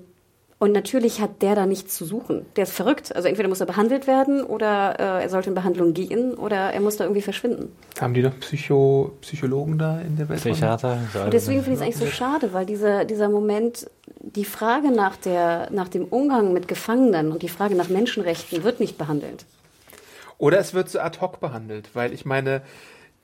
und natürlich hat der da nichts zu suchen. Der ist verrückt. Also entweder muss er behandelt werden oder äh, er sollte in Behandlung gehen oder er muss da irgendwie verschwinden. Haben die doch Psycho, Psychologen da in der Welt? Psychiater. Und deswegen finde ich es eigentlich so schade, weil dieser, dieser Moment, die Frage nach, der, nach dem Umgang mit Gefangenen und die Frage nach Menschenrechten wird nicht behandelt. Oder es wird so ad hoc behandelt, weil ich meine,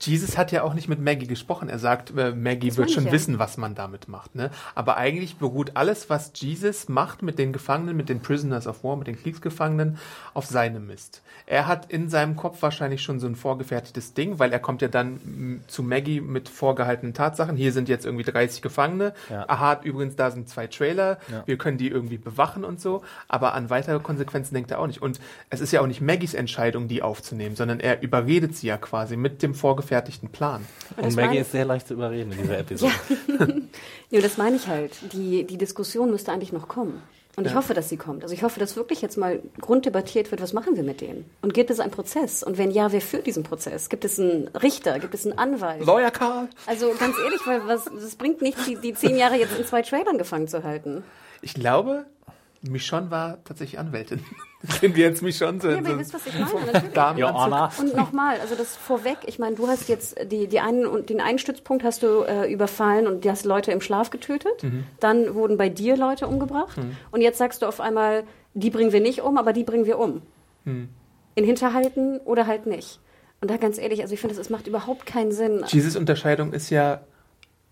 Jesus hat ja auch nicht mit Maggie gesprochen. Er sagt, äh, Maggie Das wird schon ja. wissen, was man damit macht. Ne? Aber eigentlich beruht alles, was Jesus macht mit den Gefangenen, mit den Prisoners of War, mit den Kriegsgefangenen, auf seinem Mist. Er hat in seinem Kopf wahrscheinlich schon so ein vorgefertigtes Ding, weil er kommt ja dann m, zu Maggie mit vorgehaltenen Tatsachen. Hier sind jetzt irgendwie 30 Gefangene. Ja. Aha, übrigens, da sind zwei Trailer. Ja. Wir können die irgendwie bewachen und so. Aber an weitere Konsequenzen denkt er auch nicht. Und es ist ja auch nicht Maggies Entscheidung, die aufzunehmen, sondern er überredet sie ja quasi mit dem vorgefertigten Plan. das Und Maggie ist sehr leicht zu überreden in dieser Episode. Ja, das meine ich halt. Die, die Diskussion müsste eigentlich noch kommen. Und ich Ja. hoffe, dass sie kommt. Also ich hoffe, dass wirklich jetzt mal grunddebattiert wird, was machen wir mit denen? Und gibt es einen Prozess? Und wenn ja, wer führt diesen Prozess? Gibt es einen Richter? Gibt es einen Anwalt? Lawyer Karl! Also ganz ehrlich, weil was, es bringt nichts, die, die zehn Jahre jetzt in zwei Trailern gefangen zu halten. Ich glaube, Michonne war tatsächlich Anwältin. Sind wir jetzt Michonne Ja, aber ihr wisst, was ich meine. Natürlich. Anna. Und nochmal, also das vorweg, ich meine, du hast jetzt die, die einen und den einen Stützpunkt hast du äh, überfallen und du hast Leute im Schlaf getötet. Mhm. Dann wurden bei dir Leute umgebracht. Und jetzt sagst du auf einmal, die bringen wir nicht um, aber die bringen wir um. Mhm. In Hinterhalten oder halt nicht. Und da ganz ehrlich, also ich finde, es macht überhaupt keinen Sinn. Jesus Unterscheidung ist ja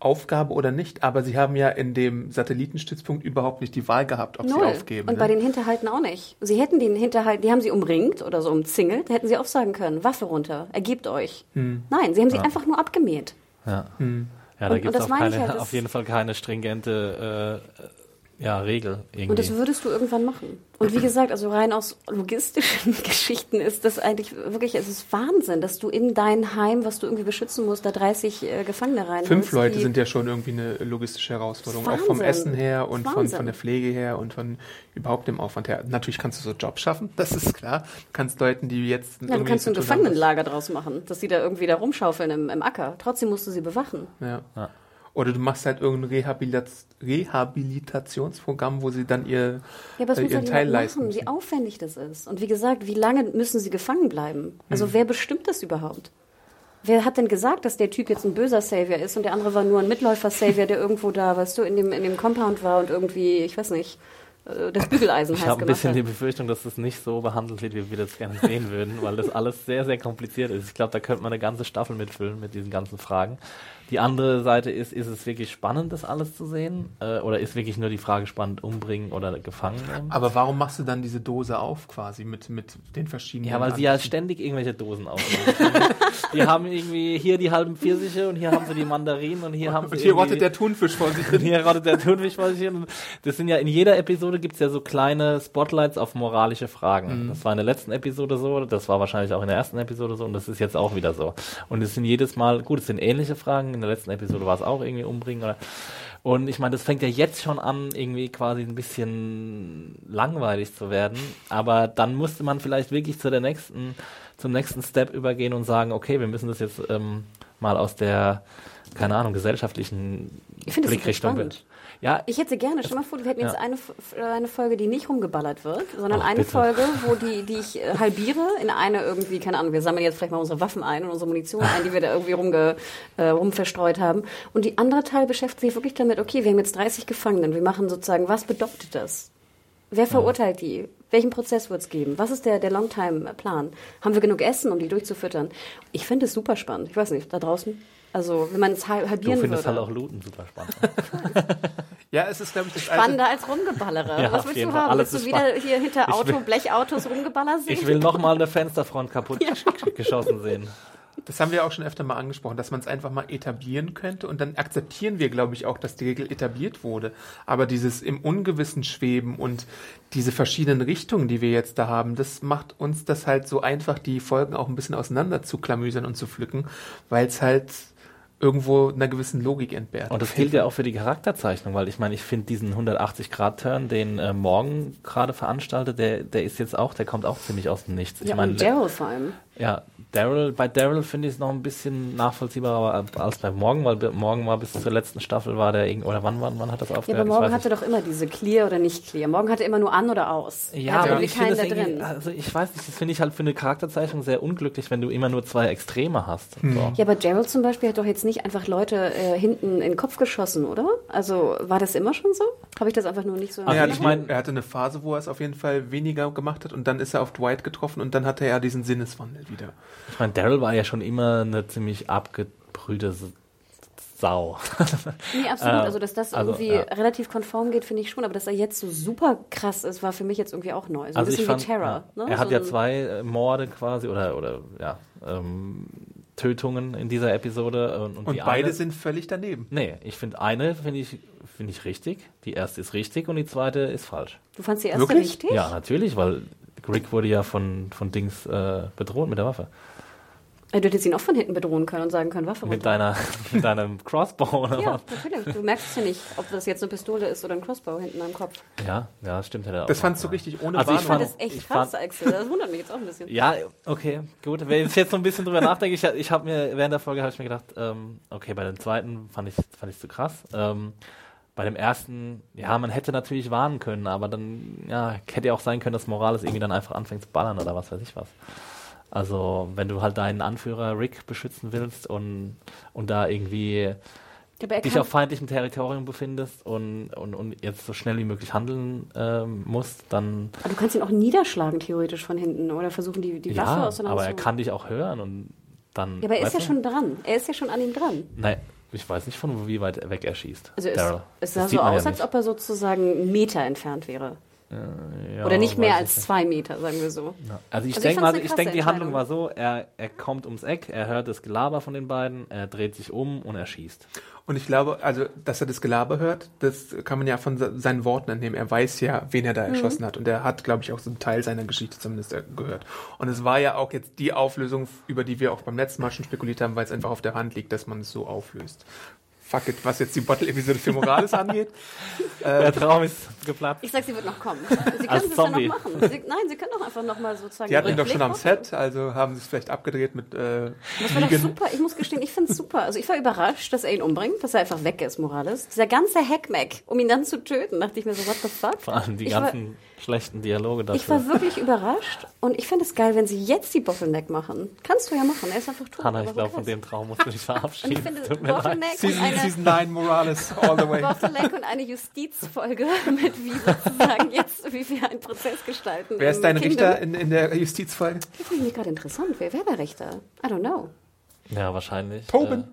Aufgabe oder nicht, aber sie haben ja in dem Satellitenstützpunkt überhaupt nicht die Wahl gehabt, ob sie Null. aufgeben. Und ne? bei den Hinterhalten auch nicht. Sie hätten den Hinterhalt, die haben sie umringt oder so umzingelt, da hätten sie auch sagen können, Waffe runter, ergebt euch. Hm. Nein, sie haben sie einfach nur abgemäht. Ja, ja da gibt es das auf, meine ich keine- halt, das- auf jeden Fall keine stringente äh, ja, Regel irgendwie. Und das würdest du irgendwann machen. Und wie gesagt, also rein aus logistischen Geschichten ist das eigentlich wirklich, es ist Wahnsinn, dass du in dein Heim, was du irgendwie beschützen musst, da 30 äh, Gefangene rein. Fünf Leute sind ja schon irgendwie eine logistische Herausforderung, auch vom. Essen her und von, von der Pflege her und von überhaupt dem Aufwand her. Natürlich kannst du so Jobs schaffen, das ist klar. Du kannst Leuten, die jetzt Ja, du kannst ein Gefangenenlager draus machen, dass sie da irgendwie da rumschaufeln im, im Acker. Trotzdem musst du sie bewachen. Ja. Oder du machst halt irgendein Rehabilitat Rehabilitationsprogramm, wo sie dann ihr, Ja, aber es äh, ihren Teil leisten machen, wie aufwendig das ist. Und wie gesagt, wie lange müssen sie gefangen bleiben? Also Hm. wer bestimmt das überhaupt? Wer hat denn gesagt, dass der Typ jetzt ein böser Savior ist und der andere war nur ein Mitläufer-Savior, der irgendwo da, weißt du, in dem, in dem Compound war und irgendwie, ich weiß nicht, äh, das Bügeleisen Ich heiß habe ein bisschen hat? die Befürchtung, dass das nicht so behandelt wird, wie wir das gerne sehen würden, weil das alles sehr, sehr kompliziert ist. Ich glaube, da könnte man eine ganze Staffel mitfüllen mit diesen ganzen Fragen. Die andere Seite ist, ist es wirklich spannend, das alles zu sehen? Äh, oder ist wirklich nur die Frage spannend, umbringen oder gefangen nehmen? Aber warum machst du dann diese Dose auf quasi mit, mit den verschiedenen Ja, weil sie ja ständig irgendwelche Dosen aufmachen. die haben irgendwie hier die halben Pfirsiche und hier haben sie die Mandarinen und hier haben sie Und hier rottet der Thunfisch vor sich Und hin. hier rottet der Thunfisch vor sich hin. Das sind ja in jeder Episode gibt's ja so kleine Spotlights auf moralische Fragen. Das war in der letzten Episode so, das war wahrscheinlich auch in der ersten Episode so und das ist jetzt auch wieder so. Und es sind jedes Mal, gut, es sind ähnliche Fragen. In der letzten Episode war es auch irgendwie umbringen oder. Und ich meine, das fängt ja jetzt schon an, irgendwie quasi ein bisschen langweilig zu werden. Aber dann musste man vielleicht wirklich zu der nächsten, zum nächsten Step übergehen und sagen, okay, wir müssen das jetzt ähm, mal aus der, keine Ahnung, gesellschaftlichen Ich finde Blickrichtung. spannend. Ja, Ich hätte gerne, stell mal vor, wir hätten jetzt Ja. eine, F- eine Folge, die nicht rumgeballert wird, sondern Ach, eine bitte. Folge, wo die, die ich äh, halbiere in eine irgendwie, keine Ahnung, wir sammeln jetzt vielleicht mal unsere Waffen ein und unsere Munition ein, die wir da irgendwie rumge, äh, rumverstreut haben. Und die andere Teil beschäftigt sich wirklich damit, okay, wir haben jetzt 30 Gefangenen, wir machen sozusagen, was bedeutet das? Wer verurteilt die? Welchen Prozess wird es geben? Was ist der, der Longtime-Plan? Haben wir genug Essen, um die durchzufüttern? Ich finde es super spannend. Ich weiß nicht, da draußen? Also, wenn man es hal- du halbieren findest würde. halt auch Looten super spannend. Ja, es ist, glaube ich, das alte, Spannender als Rumgeballere. Ja, Was willst du Fall. haben? Alles willst du wieder spannend. hier hinter Ich Auto, will- Blechautos Rumgeballer sehen? Ich will nochmal eine Fensterfront kaputt geschossen sehen. Das haben wir auch schon öfter mal angesprochen, dass man es einfach mal etablieren könnte und dann akzeptieren wir, glaube ich, auch, dass die Regel etabliert wurde. Aber dieses im Ungewissen schweben und diese verschiedenen Richtungen, die wir jetzt da haben, das macht uns das halt so einfach, die Folgen auch ein bisschen auseinander zu klamüsern und zu pflücken, weil es halt irgendwo einer gewissen Logik entbehrt. Und das gilt ja auch für die Charakterzeichnung, weil ich meine, ich finde diesen 180-Grad-Turn, den äh, Morgan gerade veranstaltet, der, der ist jetzt auch, der kommt auch ziemlich aus dem Nichts. Ich ja, meine, und Daryl vor allem. Ja, Daryl, bei Daryl finde ich es noch ein bisschen nachvollziehbarer als bei Morgan, weil Morgan war bis zur letzten Staffel war der irgend oder wann, wann, wann hat das Ja, aufgehört? aber Ich Morgan weiß hatte doch immer diese Clear oder nicht Clear. Morgan hatte immer nur an oder aus. Ja, aber irgendwie ich finde keinen das da irgendwie, drin. also ich weiß nicht, das finde ich halt für eine Charakterzeichnung sehr unglücklich, wenn du immer nur zwei Extreme hast. So. Ja, aber Daryl zum Beispiel hat doch jetzt nicht einfach Leute äh, hinten in den Kopf geschossen, oder? Also war das immer schon so? Habe ich das einfach nur nicht so. Also ja, ich mein- meine, er hatte eine Phase, wo er es auf jeden Fall weniger gemacht hat und dann ist er auf Dwight getroffen und dann hatte er diesen Sinneswandel wieder. Ich meine, Daryl war ja schon immer eine ziemlich abgebrühte Sau. Nee, absolut. Äh, also, dass das also, irgendwie ja. relativ konform geht, finde ich schon. Aber dass er jetzt so super krass ist, war für mich jetzt irgendwie auch neu. So ein bisschen wie Terror. ja, Ne? er hat so ja ein- zwei äh, Morde quasi oder, oder ja, ähm, Tötungen in dieser Episode. Und, und, Und die beide eine, sind völlig daneben. Nee, ich finde eine finde ich, finde ich richtig. Die erste ist richtig und die zweite ist falsch. Du fandst die erste Wirklich? richtig? Ja, natürlich, weil Rick wurde ja von, von Dings äh, bedroht mit der Waffe. Äh, Du hättest ihn auch von hinten bedrohen können und sagen können, Waffe Mit runter. deiner, mit deinem Crossbow oder Ja, was? natürlich. Du merkst ja nicht, ob das jetzt eine Pistole ist oder ein Crossbow hinten am Kopf. Ja, ja, stimmt. Hätte auch Das fandst du machen richtig ohne Also ich Ich fand Warnung. das echt krass, Axel. Das wundert mich jetzt auch ein bisschen. Ja, okay, gut. Wenn ich jetzt so ein bisschen drüber nachdenke, ich, ich habe mir während der Folge habe ich mir gedacht, ähm, okay, bei dem zweiten fand ich fand ich zu krass. Ähm, bei dem ersten, ja, man hätte natürlich warnen können, aber dann, ja, hätte ja auch sein können, dass Morales irgendwie dann einfach anfängt zu ballern oder was weiß ich was. Also, wenn du halt deinen Anführer Rick beschützen willst und, und da irgendwie dich auf feindlichem Territorium befindest und, und, und jetzt so schnell wie möglich handeln ähm, musst, dann aber du kannst ihn auch niederschlagen, theoretisch von hinten. Oder versuchen, die, die Waffe ja, auseinander aber er kann dich auch hören und dann. Ja, aber er ist ja du? schon dran. Er ist ja schon an ihm dran. Nein, ich weiß nicht von wie weit weg er schießt. Also es, es sah so man ja aus, als ob er sozusagen einen Meter entfernt wäre. Ja, Oder nicht mehr als zwei Meter, sagen wir so. nicht. Also ich Also denke mal, ich denke, die Handlung war so, er, er kommt ums Eck, er hört das Gelaber von den beiden, er dreht sich um und er schießt. Und ich glaube, also, dass er das Gelaber hört, das kann man ja von se- seinen Worten entnehmen. Er weiß ja, wen er da Mhm. erschossen hat. Und er hat, glaube ich, auch so einen Teil seiner Geschichte zumindest äh, gehört. Und es war ja auch jetzt die Auflösung, über die wir auch beim letzten Mal schon spekuliert haben, weil es einfach auf der Hand liegt, dass man es so auflöst. Fuck it, was jetzt die Bottle-Episode für Morales angeht. Der Traum ist geplatzt. Ich sag, sie wird noch kommen. Sie können es ja noch machen. Sie, nein, sie können doch einfach noch mal sozusagen. Die hatten ihn doch schon am. Set, also haben sie es vielleicht abgedreht mit äh, Das war doch super. Ich muss gestehen, ich finde es super. Also ich war überrascht, dass er ihn umbringt, dass er einfach weg ist, Morales. Dieser ganze Hackmack, um ihn dann zu töten, dachte ich mir so, what the fuck? Vor allem die ich war, ganzen schlechten Dialoge dafür. ich war wirklich überrascht und ich finde es geil, wenn sie jetzt die Bottleneck machen. Kannst du ja machen, er ist einfach tot. Hanna, ich glaube, von dem Traum musst du dich Und ich verabschieden. finde, Tut mir leid. Bottleneck und Season, eine, Season 9 Morales, all the way. Bottleneck und eine Justizfolge mit wie sozusagen jetzt, wie wir einen Prozess gestalten. Wer ist dein Kingdom. Richter in, in der Justizfolge? Das finde ich gerade interessant. Wer wäre der Richter? I don't know. Ja, wahrscheinlich. Tobin. Äh,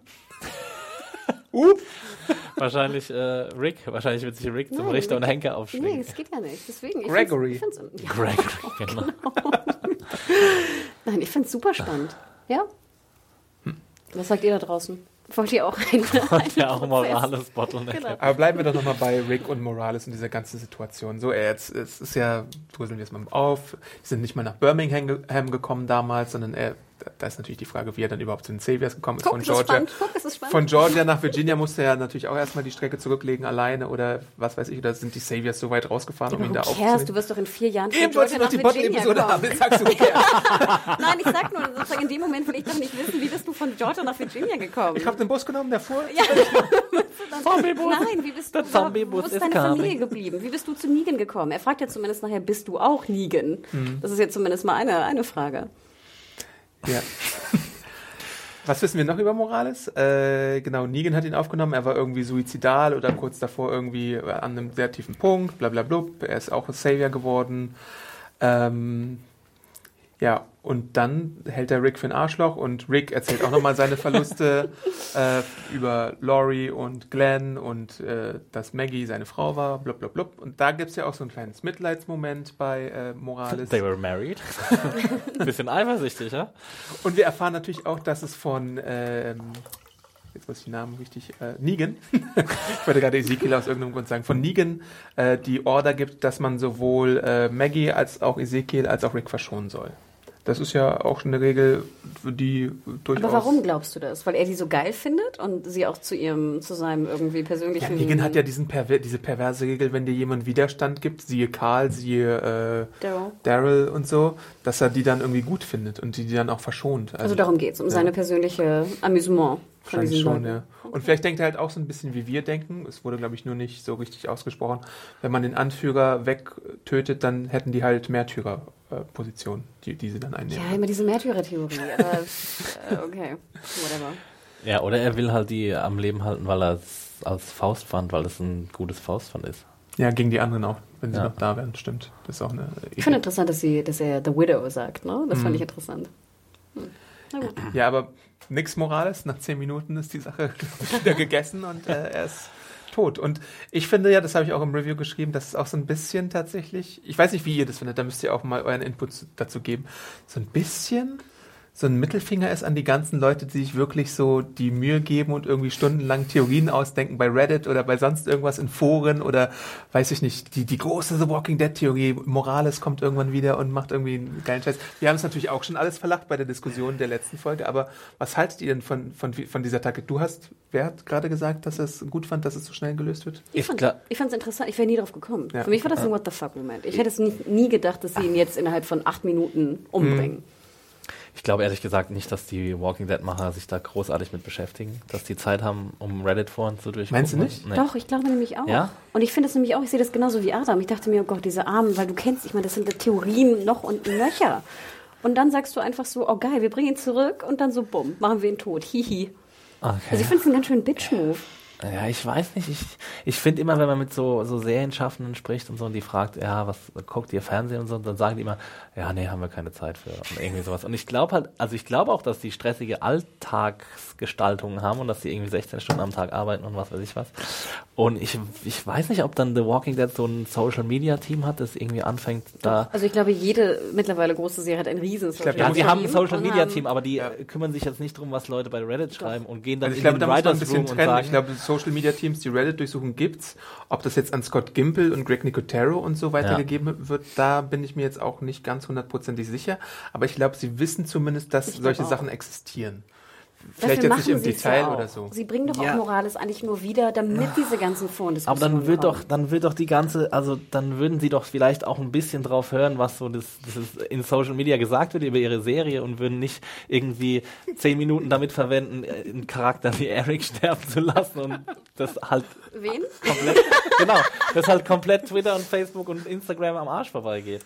wahrscheinlich äh, Rick. Wahrscheinlich wird sich Rick zum Nein, Richter Rick- und Henker Nee, aufschwingen. das geht ja nicht. Deswegen, ich Gregory. Find's, ich find's, ja, Gregory, genau. Nein, ich finde es super spannend. Ja? Was sagt ihr da draußen? Wollt ihr auch ein, Und ja auch? Morales Bottleneck. Genau. Aber bleiben wir doch nochmal bei Rick und Morales und dieser ganzen Situation. So, er jetzt, es ist ja, dröseln wir es mal auf, die sind nicht mal nach Birmingham ge Ham gekommen damals, sondern er, da ist natürlich die Frage, wie er dann überhaupt zu den Saviors gekommen ist. Guck, von ist Georgia. Guck, ist spannend. von Georgia nach Virginia musste er natürlich auch erstmal die Strecke zurücklegen alleine oder was weiß ich, oder sind die Saviors so weit rausgefahren, um ihn da cares? Du aufzunehmen? wirst doch in vier Jahren von Eben du nach noch die Virginia Bottle-Episode haben, jetzt sagst du? Nein, ich sag nur, sozusagen in dem Moment will ich doch nicht wissen, wie bist du von Georgia nach Virginia gekommen? Ich habe den Bus genommen, der fuhr. ja, Zombiebus. Nein, wie bist du, wo ist ist deine coming. Familie geblieben? Wie bist du zu Negan gekommen? Er fragt ja zumindest nachher, bist du auch Negan? Mhm. Das ist jetzt zumindest mal eine, eine Frage. Ja. Was wissen wir noch über Morales? Äh, genau, Negan hat ihn aufgenommen. Er war irgendwie suizidal oder kurz davor irgendwie an einem sehr tiefen Punkt. Bla. Er ist auch ein Savior geworden. Ähm, ja, und dann hält er Rick für ein Arschloch und Rick erzählt auch nochmal seine Verluste äh, über Laurie und Glenn und äh, dass Maggie seine Frau war, blub blub blub. Und da gibt's ja auch so ein kleines Mitleidsmoment bei äh, Morales. They were married. Ein bisschen eifersüchtig, ja? Und wir erfahren natürlich auch, dass es von, ähm, jetzt muss ich den Namen richtig, äh, Negan, ich wollte gerade Ezekiel aus irgendeinem Grund sagen, von Negan äh, die Order gibt, dass man sowohl äh, Maggie als auch Ezekiel als auch Rick verschonen soll. Das ist ja auch eine Regel, die durchaus... Aber warum glaubst du das? Weil er die so geil findet und sie auch zu ihrem, zu seinem irgendwie Ja, persönlichen. Negan hat ja diesen perver diese perverse Regel, wenn dir jemand Widerstand gibt, siehe Karl, siehe äh, Daryl. Und so, dass er die dann irgendwie gut findet und die, die dann auch verschont. Also darum geht's, um ja. seine persönliche Amüsement Wahrscheinlich schon, ja. Und vielleicht denkt er halt auch so ein bisschen wie wir denken. Es wurde, glaube ich, nur nicht so richtig ausgesprochen. Wenn man den Anführer wegtötet, dann hätten die halt Märtyrerposition, die, die sie dann einnehmen. Ja, immer diese Märtyrer-Theorie, aber äh, okay, whatever. Ja, oder er will halt die am Leben halten, weil er es als Faustpfand, weil das ein gutes Faustpfand ist. Ja, gegen die anderen auch, wenn sie Ja. noch da wären, stimmt. Das ist auch eine Ich finde interessant, dass, sie, dass er The Widow sagt. Ne? Das Mhm. fand ich interessant. Hm. Na gut. Ja, aber nix Morales. Nach zehn Minuten ist die Sache wieder gegessen und äh, er ist tot. Und ich finde ja, das habe ich auch im Review geschrieben, dass es auch so ein bisschen tatsächlich, ich weiß nicht, wie ihr das findet, da müsst ihr auch mal euren Input zu- dazu geben, so ein bisschen so ein Mittelfinger ist an die ganzen Leute, die sich wirklich so die Mühe geben und irgendwie stundenlang Theorien ausdenken bei Reddit oder bei sonst irgendwas in Foren oder weiß ich nicht, die, die große The Walking Dead Theorie, Morales kommt irgendwann wieder und macht irgendwie einen geilen Scheiß. Wir haben es natürlich auch schon alles verlacht bei der Diskussion der letzten Folge, aber was haltet ihr denn von, von, von dieser Taktik? Du hast, wer hat gerade gesagt, dass er es gut fand, dass es so schnell gelöst wird? Ich Ich fand es interessant. Ich wäre nie drauf gekommen. Ja. Für mich war das ein What the fuck Moment. Ich hätte es nie, nie gedacht, dass sie ihn jetzt innerhalb von acht Minuten umbringen. Ich glaube ehrlich gesagt nicht, dass die Walking Dead-Macher sich da großartig mit beschäftigen, dass die Zeit haben, um Reddit-Foren zu durchgucken. Meinst du nicht? Nee. Doch, ich glaube nämlich auch. Ja? Und ich finde es nämlich auch, ich sehe das genauso wie Adam. Ich dachte mir, oh Gott, diese Armen, weil du kennst, ich meine, das sind Theorien noch und nöcher. Und dann sagst du einfach so, oh geil, wir bringen ihn zurück und dann so, bumm, machen wir ihn tot. Hihi. Okay. Also ich finde es einen ganz schönen Bitch-Move. Ja, ich weiß nicht. Ich, ich finde immer, wenn man mit so, so Serienschaffenden spricht und so und die fragt, ja, was guckt ihr Fernsehen und so, dann sagen die immer, ja, nee, haben wir keine Zeit für und irgendwie sowas. Und ich glaube halt, also ich glaube auch, dass die stressige Alltagsgestaltungen haben und dass die irgendwie 16 Stunden am Tag arbeiten und was weiß ich was. Und ich, ich weiß nicht, ob dann The Walking Dead so ein Social Media Team hat, das irgendwie anfängt, da. Also ich glaube, jede mittlerweile große Serie hat ein riesen glaub, Ja, muss sie man haben ein Team Social Media Team, aber die Ja. äh, kümmern sich jetzt nicht drum, was Leute bei Reddit schreiben und gehen dann Also ich in glaube, den da muss man ein Writers bisschen Room und trennen. sagen, Ich glaube, Social Media Teams, die Reddit durchsuchen, gibt's. Ob das jetzt an Scott Gimple und Greg Nicotero und so weitergegeben wird, da bin ich mir jetzt auch nicht ganz hundertprozentig sicher. Aber ich glaube, sie wissen zumindest, dass Ich solche auch. Sachen existieren. Vielleicht jetzt nicht im sie's Detail ja oder so. Sie bringen doch Ja. auch Morales eigentlich nur wieder, damit diese ganzen Aber Vorendiskussionen dann wird kommen. doch, dann wird doch die ganze, also dann würden sie doch vielleicht auch ein bisschen drauf hören, was so das, das ist in Social Media gesagt wird über ihre Serie und würden nicht irgendwie zehn Minuten damit verwenden, äh, einen Charakter wie Eric sterben zu lassen und das halt Wen? komplett, genau, das halt komplett Twitter und Facebook und Instagram am Arsch vorbeigeht.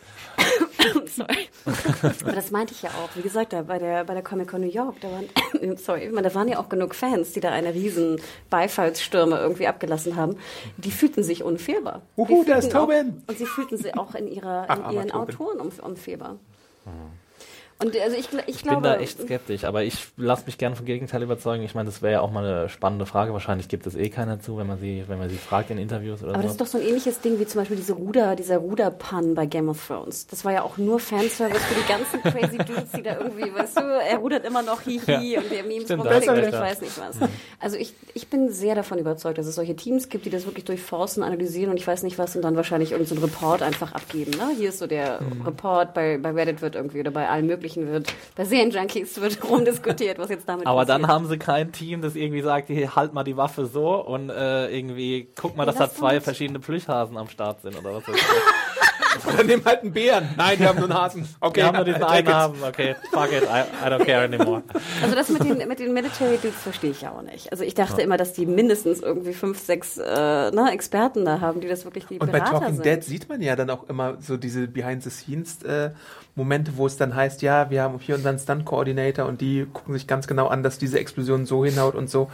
Sorry. Aber das meinte ich ja auch. Wie gesagt, da bei der, bei der Comic Con New York, da waren, sorry, meine, da waren ja auch genug Fans, die da eine riesen Beifallsstürme irgendwie abgelassen haben. Die fühlten sich unfehlbar. Uhu, da ist fühlten auch- Tobin. Und sie fühlten sich auch in, ihrer, Ach, in ihren Tobin. Autoren un, unfehlbar. Und also ich, ich, Ich glaube, bin da echt skeptisch, aber ich lasse mich gerne vom Gegenteil überzeugen. Ich meine, das wäre ja auch mal eine spannende Frage. Wahrscheinlich gibt es eh keiner zu, wenn man sie, wenn man sie fragt in Interviews oder Aber so. das ist doch so ein ähnliches Ding wie zum Beispiel diese Ruder, dieser Ruderpun bei Game of Thrones. Das war ja auch nur Fanservice für die ganzen crazy Dudes, die da irgendwie, weißt du, er rudert immer noch hihi Ja. und der Memes Stimmt, rumklickt da hast und ich weiß nicht was. Also ich, ich bin sehr davon überzeugt, dass es solche Teams gibt, die das wirklich durchforsten, analysieren und ich weiß nicht was und dann wahrscheinlich irgendeinen so Report einfach abgeben. Ne? Hier ist so der Report, bei, bei Reddit wird irgendwie oder bei allen möglichen wird, bei Serienjunkies wird rumdiskutiert, was jetzt damit Aber passiert. dann haben sie kein Team, das irgendwie sagt, hier, halt mal die Waffe so und äh, irgendwie guck mal, dass da das zwei stimmt. verschiedene Plüschhasen am Start sind oder was weiß ich. Oder nimm halt einen Bären. Nein, wir haben nur einen Hasen. Okay, Wir haben nur diesen einen. Hasen, okay, fuck it, I, I don't care anymore. Also das mit den, mit den Military Dudes verstehe ich ja auch nicht. Also ich dachte immer, dass die mindestens irgendwie fünf, sechs äh, ne, Experten da haben, die das wirklich die Und bei Berater Talking sind. Dead sieht man ja dann auch immer so diese Behind-the-Scenes-Momente, wo es dann heißt, ja, wir haben hier unseren Stunt-Coordinator und die gucken sich ganz genau an, dass diese Explosion so hinhaut und so.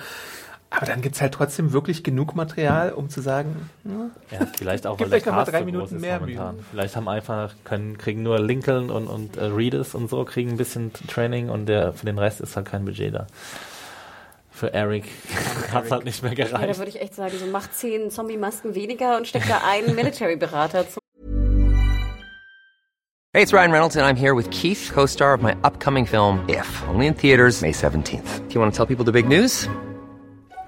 Aber dann gibt's halt trotzdem wirklich genug Material, um zu sagen, hm, Ja, vielleicht auch, weil der noch mal drei so Minuten ist mehr momentan. Mühe. Vielleicht haben einfach, können, kriegen nur Lincoln und, und äh, Reedus und so, kriegen ein bisschen Training und der, für den Rest ist halt kein Budget da. Für Eric hat's halt nicht mehr ja, da gereicht. würde ich echt sagen, so macht zehn Zombie-Masken weniger und steckt da einen Military-Berater zu. Hey, it's Ryan Reynolds, and I'm here with Keith, co star of my upcoming film, If, only in theaters, May 17th. Do you want to tell people the big news?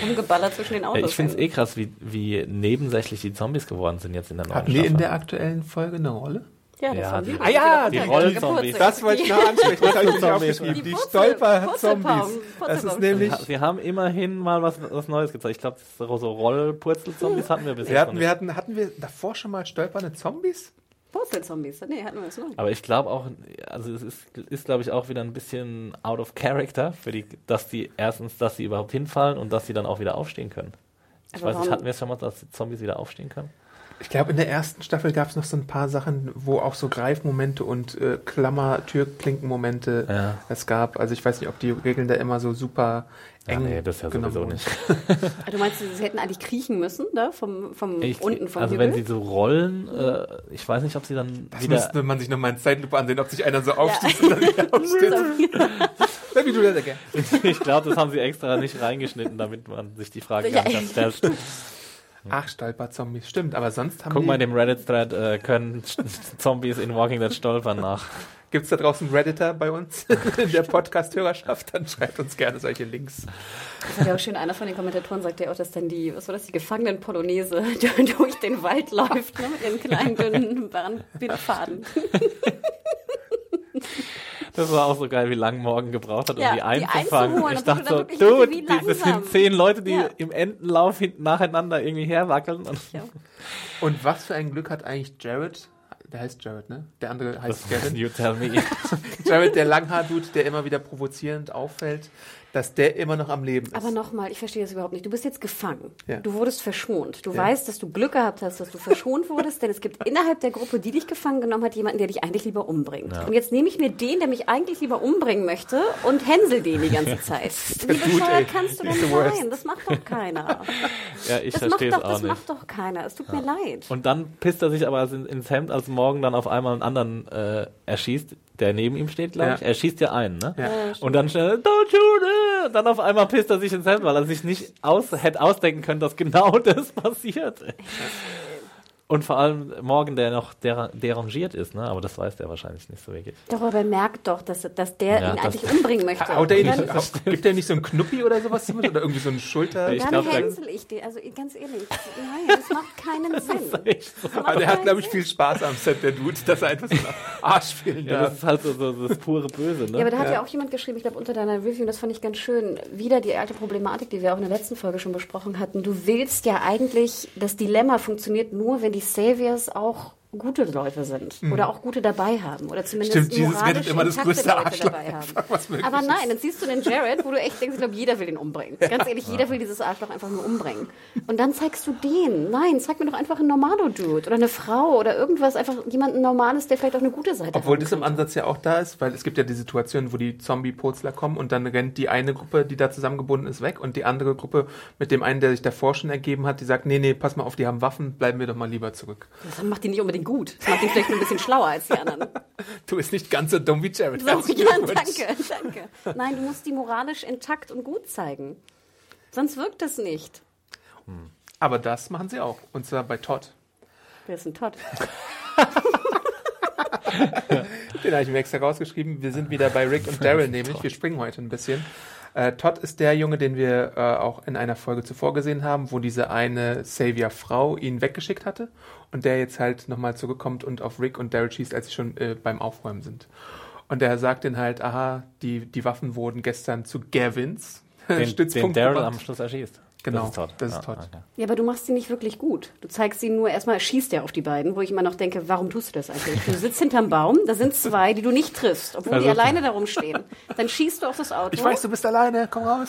Rumgeballert zwischen den Autos. Ich finde es eh krass, wie, wie nebensächlich die Zombies geworden sind jetzt in der neuen hatten die in der aktuellen Folge eine Rolle? ja, das Ja, waren die- die. Ah ja, die Geputzt. Rollzombies. Das wollte ich noch ansprechen, das habe ich nicht aufgeschrieben. Die Die Stolper-Zombies. Das ist nämlich... Sie haben immerhin mal was, was Neues gezeigt. Ich glaube, so Rollpurzel-Zombies hatten wir bisher Wir noch hatten, nicht. wir hatten, hatten wir davor schon mal stolpernde Zombies? Wurzelzombies. Nee, hatten wir das noch. Aber ich glaube auch, also es ist, ist glaube ich, auch wieder ein bisschen out of character, für die, dass die erstens, dass sie überhaupt hinfallen und dass sie dann auch wieder aufstehen können. Ich Aber weiß nicht, hatten wir es schon mal, dass die Zombies wieder aufstehen können? Ich glaube, in der ersten Staffel gab es noch so ein paar Sachen, wo auch so Greifmomente und äh, Klammer-Türklinken-Momente Ja. es gab. Also ich weiß nicht, ob die Regeln da immer so super Ja, eng nee, das ist ja sowieso nicht. Du meinst, sie hätten eigentlich kriechen müssen, da? Vom, vom Ich, unten vom also Hügel? wenn sie so rollen, äh, ich weiß nicht, ob sie dann Das wieder... müsste man sich nochmal in Zeitlupe ansehen, ob sich einer so aufstützt und dann wieder aufsteht. Ich glaube, das haben sie extra nicht reingeschnitten, damit man sich die Frage Ja, gar nicht stellt. Ach, Stolperzombies, stimmt. Aber sonst haben Guck die... mal in dem Reddit-Thread, äh, können Zombies in Walking Dead stolpern nach. Gibt es da draußen einen Redditor bei uns in der Podcast-Hörerschaft? Dann schreibt uns gerne solche Links. Das hat ja auch schön, einer von den Kommentatoren sagt ja auch, dass dann die, was war das, die Gefangenen-Polonaise durch den Wald läuft, ne, mit ihren kleinen, dünnen Bindfaden. Das war auch so geil, wie lange Morgen gebraucht hat, um Ja, die die einzufangen. einzuholen. ich dachte du so, wie die- das sind zehn Leute, die Ja. im Entenlauf hinten nacheinander irgendwie herwackeln. Und Ja. Und was für ein Glück hat eigentlich Jared? Der heißt Jared, ne? Der andere heißt Gavin. you tell me. Jared, der Langhaar-Dude, der immer wieder provozierend auffällt, dass der immer noch am Leben ist. Aber nochmal, ich verstehe das überhaupt nicht. Du bist jetzt gefangen. Ja. Du wurdest verschont. Du Ja. weißt, dass du Glück gehabt hast, dass du verschont wurdest, denn es gibt innerhalb der Gruppe, die dich gefangen genommen hat, jemanden, der dich eigentlich lieber umbringt. Und jetzt nehme ich mir den, der mich eigentlich lieber umbringen möchte und hänsel den die ganze Zeit. Wie bescheuert kannst du denn sein? Das macht doch keiner. ja, ich Das, macht verstehe es doch, auch das nicht. macht doch keiner. Es tut mir leid. Und dann pisst er sich aber in- ins Hemd, als morgen dann auf einmal einen anderen äh, erschießt, der neben ihm steht, glaube Ja. ich. Er schießt ja einen, ne? Ja. Und dann schnell, don't shoot! Und dann auf einmal pisst er sich ins Hemd, weil er sich nicht aus, hätte ausdenken können, dass genau das passiert. Und vor allem morgen, der noch der, derangiert ist, ne? Aber das weiß der wahrscheinlich nicht so wirklich. Doch, aber er merkt doch, dass, dass der Ja, ihn das- eigentlich umbringen möchte. Haut er nicht, hau- gibt er nicht so einen Knuppi oder sowas mit? Oder irgendwie so einen Schulter? Ich dann hänsel ich den. Also ganz ehrlich, nein, das macht keinen Sinn. So. Macht Aber der hat, glaube ich, viel Spaß am Set, der Dude, dass er einfach so einen Arsch spielen Ja, darf. das ist halt so, so das pure Böse, ne? Ja, aber da hat ja. auch jemand geschrieben, ich glaube unter deiner Review, und das fand ich ganz schön, wieder die alte Problematik, die wir auch in der letzten Folge schon besprochen hatten. Du willst ja eigentlich, das Dilemma funktioniert nur, wenn die Saviors auch gute Leute sind oder auch gute dabei haben oder zumindest Mhm. Stimmt, moralisch rettet immer das größte Leute Arschloch dabei haben. einfach, was möglich Aber nein, dann siehst du den Jared, wo du echt denkst, ich glaube, jeder will den umbringen. Ganz ehrlich, jeder will dieses Arschloch einfach nur umbringen. Und dann zeigst du den. Nein, zeig mir doch einfach einen Normalo-Dude oder eine Frau oder irgendwas, einfach jemanden Normales, der vielleicht auch eine gute Seite Obwohl haben das im. Ansatz ja auch da ist, weil es gibt ja die Situation, wo die Zombie-Purzler kommen und dann rennt die eine Gruppe, die da zusammengebunden ist, weg und die andere Gruppe mit dem einen, der sich davor schon ergeben hat, die sagt, nee, nee, pass mal auf, die haben Waffen, bleiben wir doch mal lieber zurück. Das macht ihn nicht unbedingt gut. Das macht ihn vielleicht nur ein bisschen schlauer als die anderen. Du bist nicht ganz so dumm wie Jared. So, ja, danke, danke. Nein, du musst die moralisch intakt und gut zeigen. Sonst wirkt es nicht. Aber das machen sie auch. Und zwar bei Todd. Wer ist ein Todd? Den habe ich mir extra rausgeschrieben. Wir sind wieder bei Rick und Daryl nämlich. Wir springen heute ein bisschen. Äh, Todd ist der Junge, den wir äh, auch in einer Folge zuvor gesehen haben, wo diese eine Savior-Frau ihn weggeschickt hatte und der jetzt halt nochmal zurückkommt und auf Rick und Daryl schießt, als sie schon äh, beim Aufräumen sind. Und er sagt dann halt, aha, die, die Waffen wurden gestern zu Gavins den, den Stützpunkt Daryl gebracht. am Schluss erschießt. Genau, Das ist Todd. das ist okay. Ja, aber du machst sie nicht wirklich gut. Du zeigst sie nur, erstmal schießt er auf die beiden, wo ich immer noch denke, warum tust du das eigentlich? Du sitzt hinterm Baum, da sind zwei, die du nicht triffst, obwohl die Versuch- alleine darum stehen. Dann schießt du auf das Auto Ich weiß, du bist alleine, komm raus.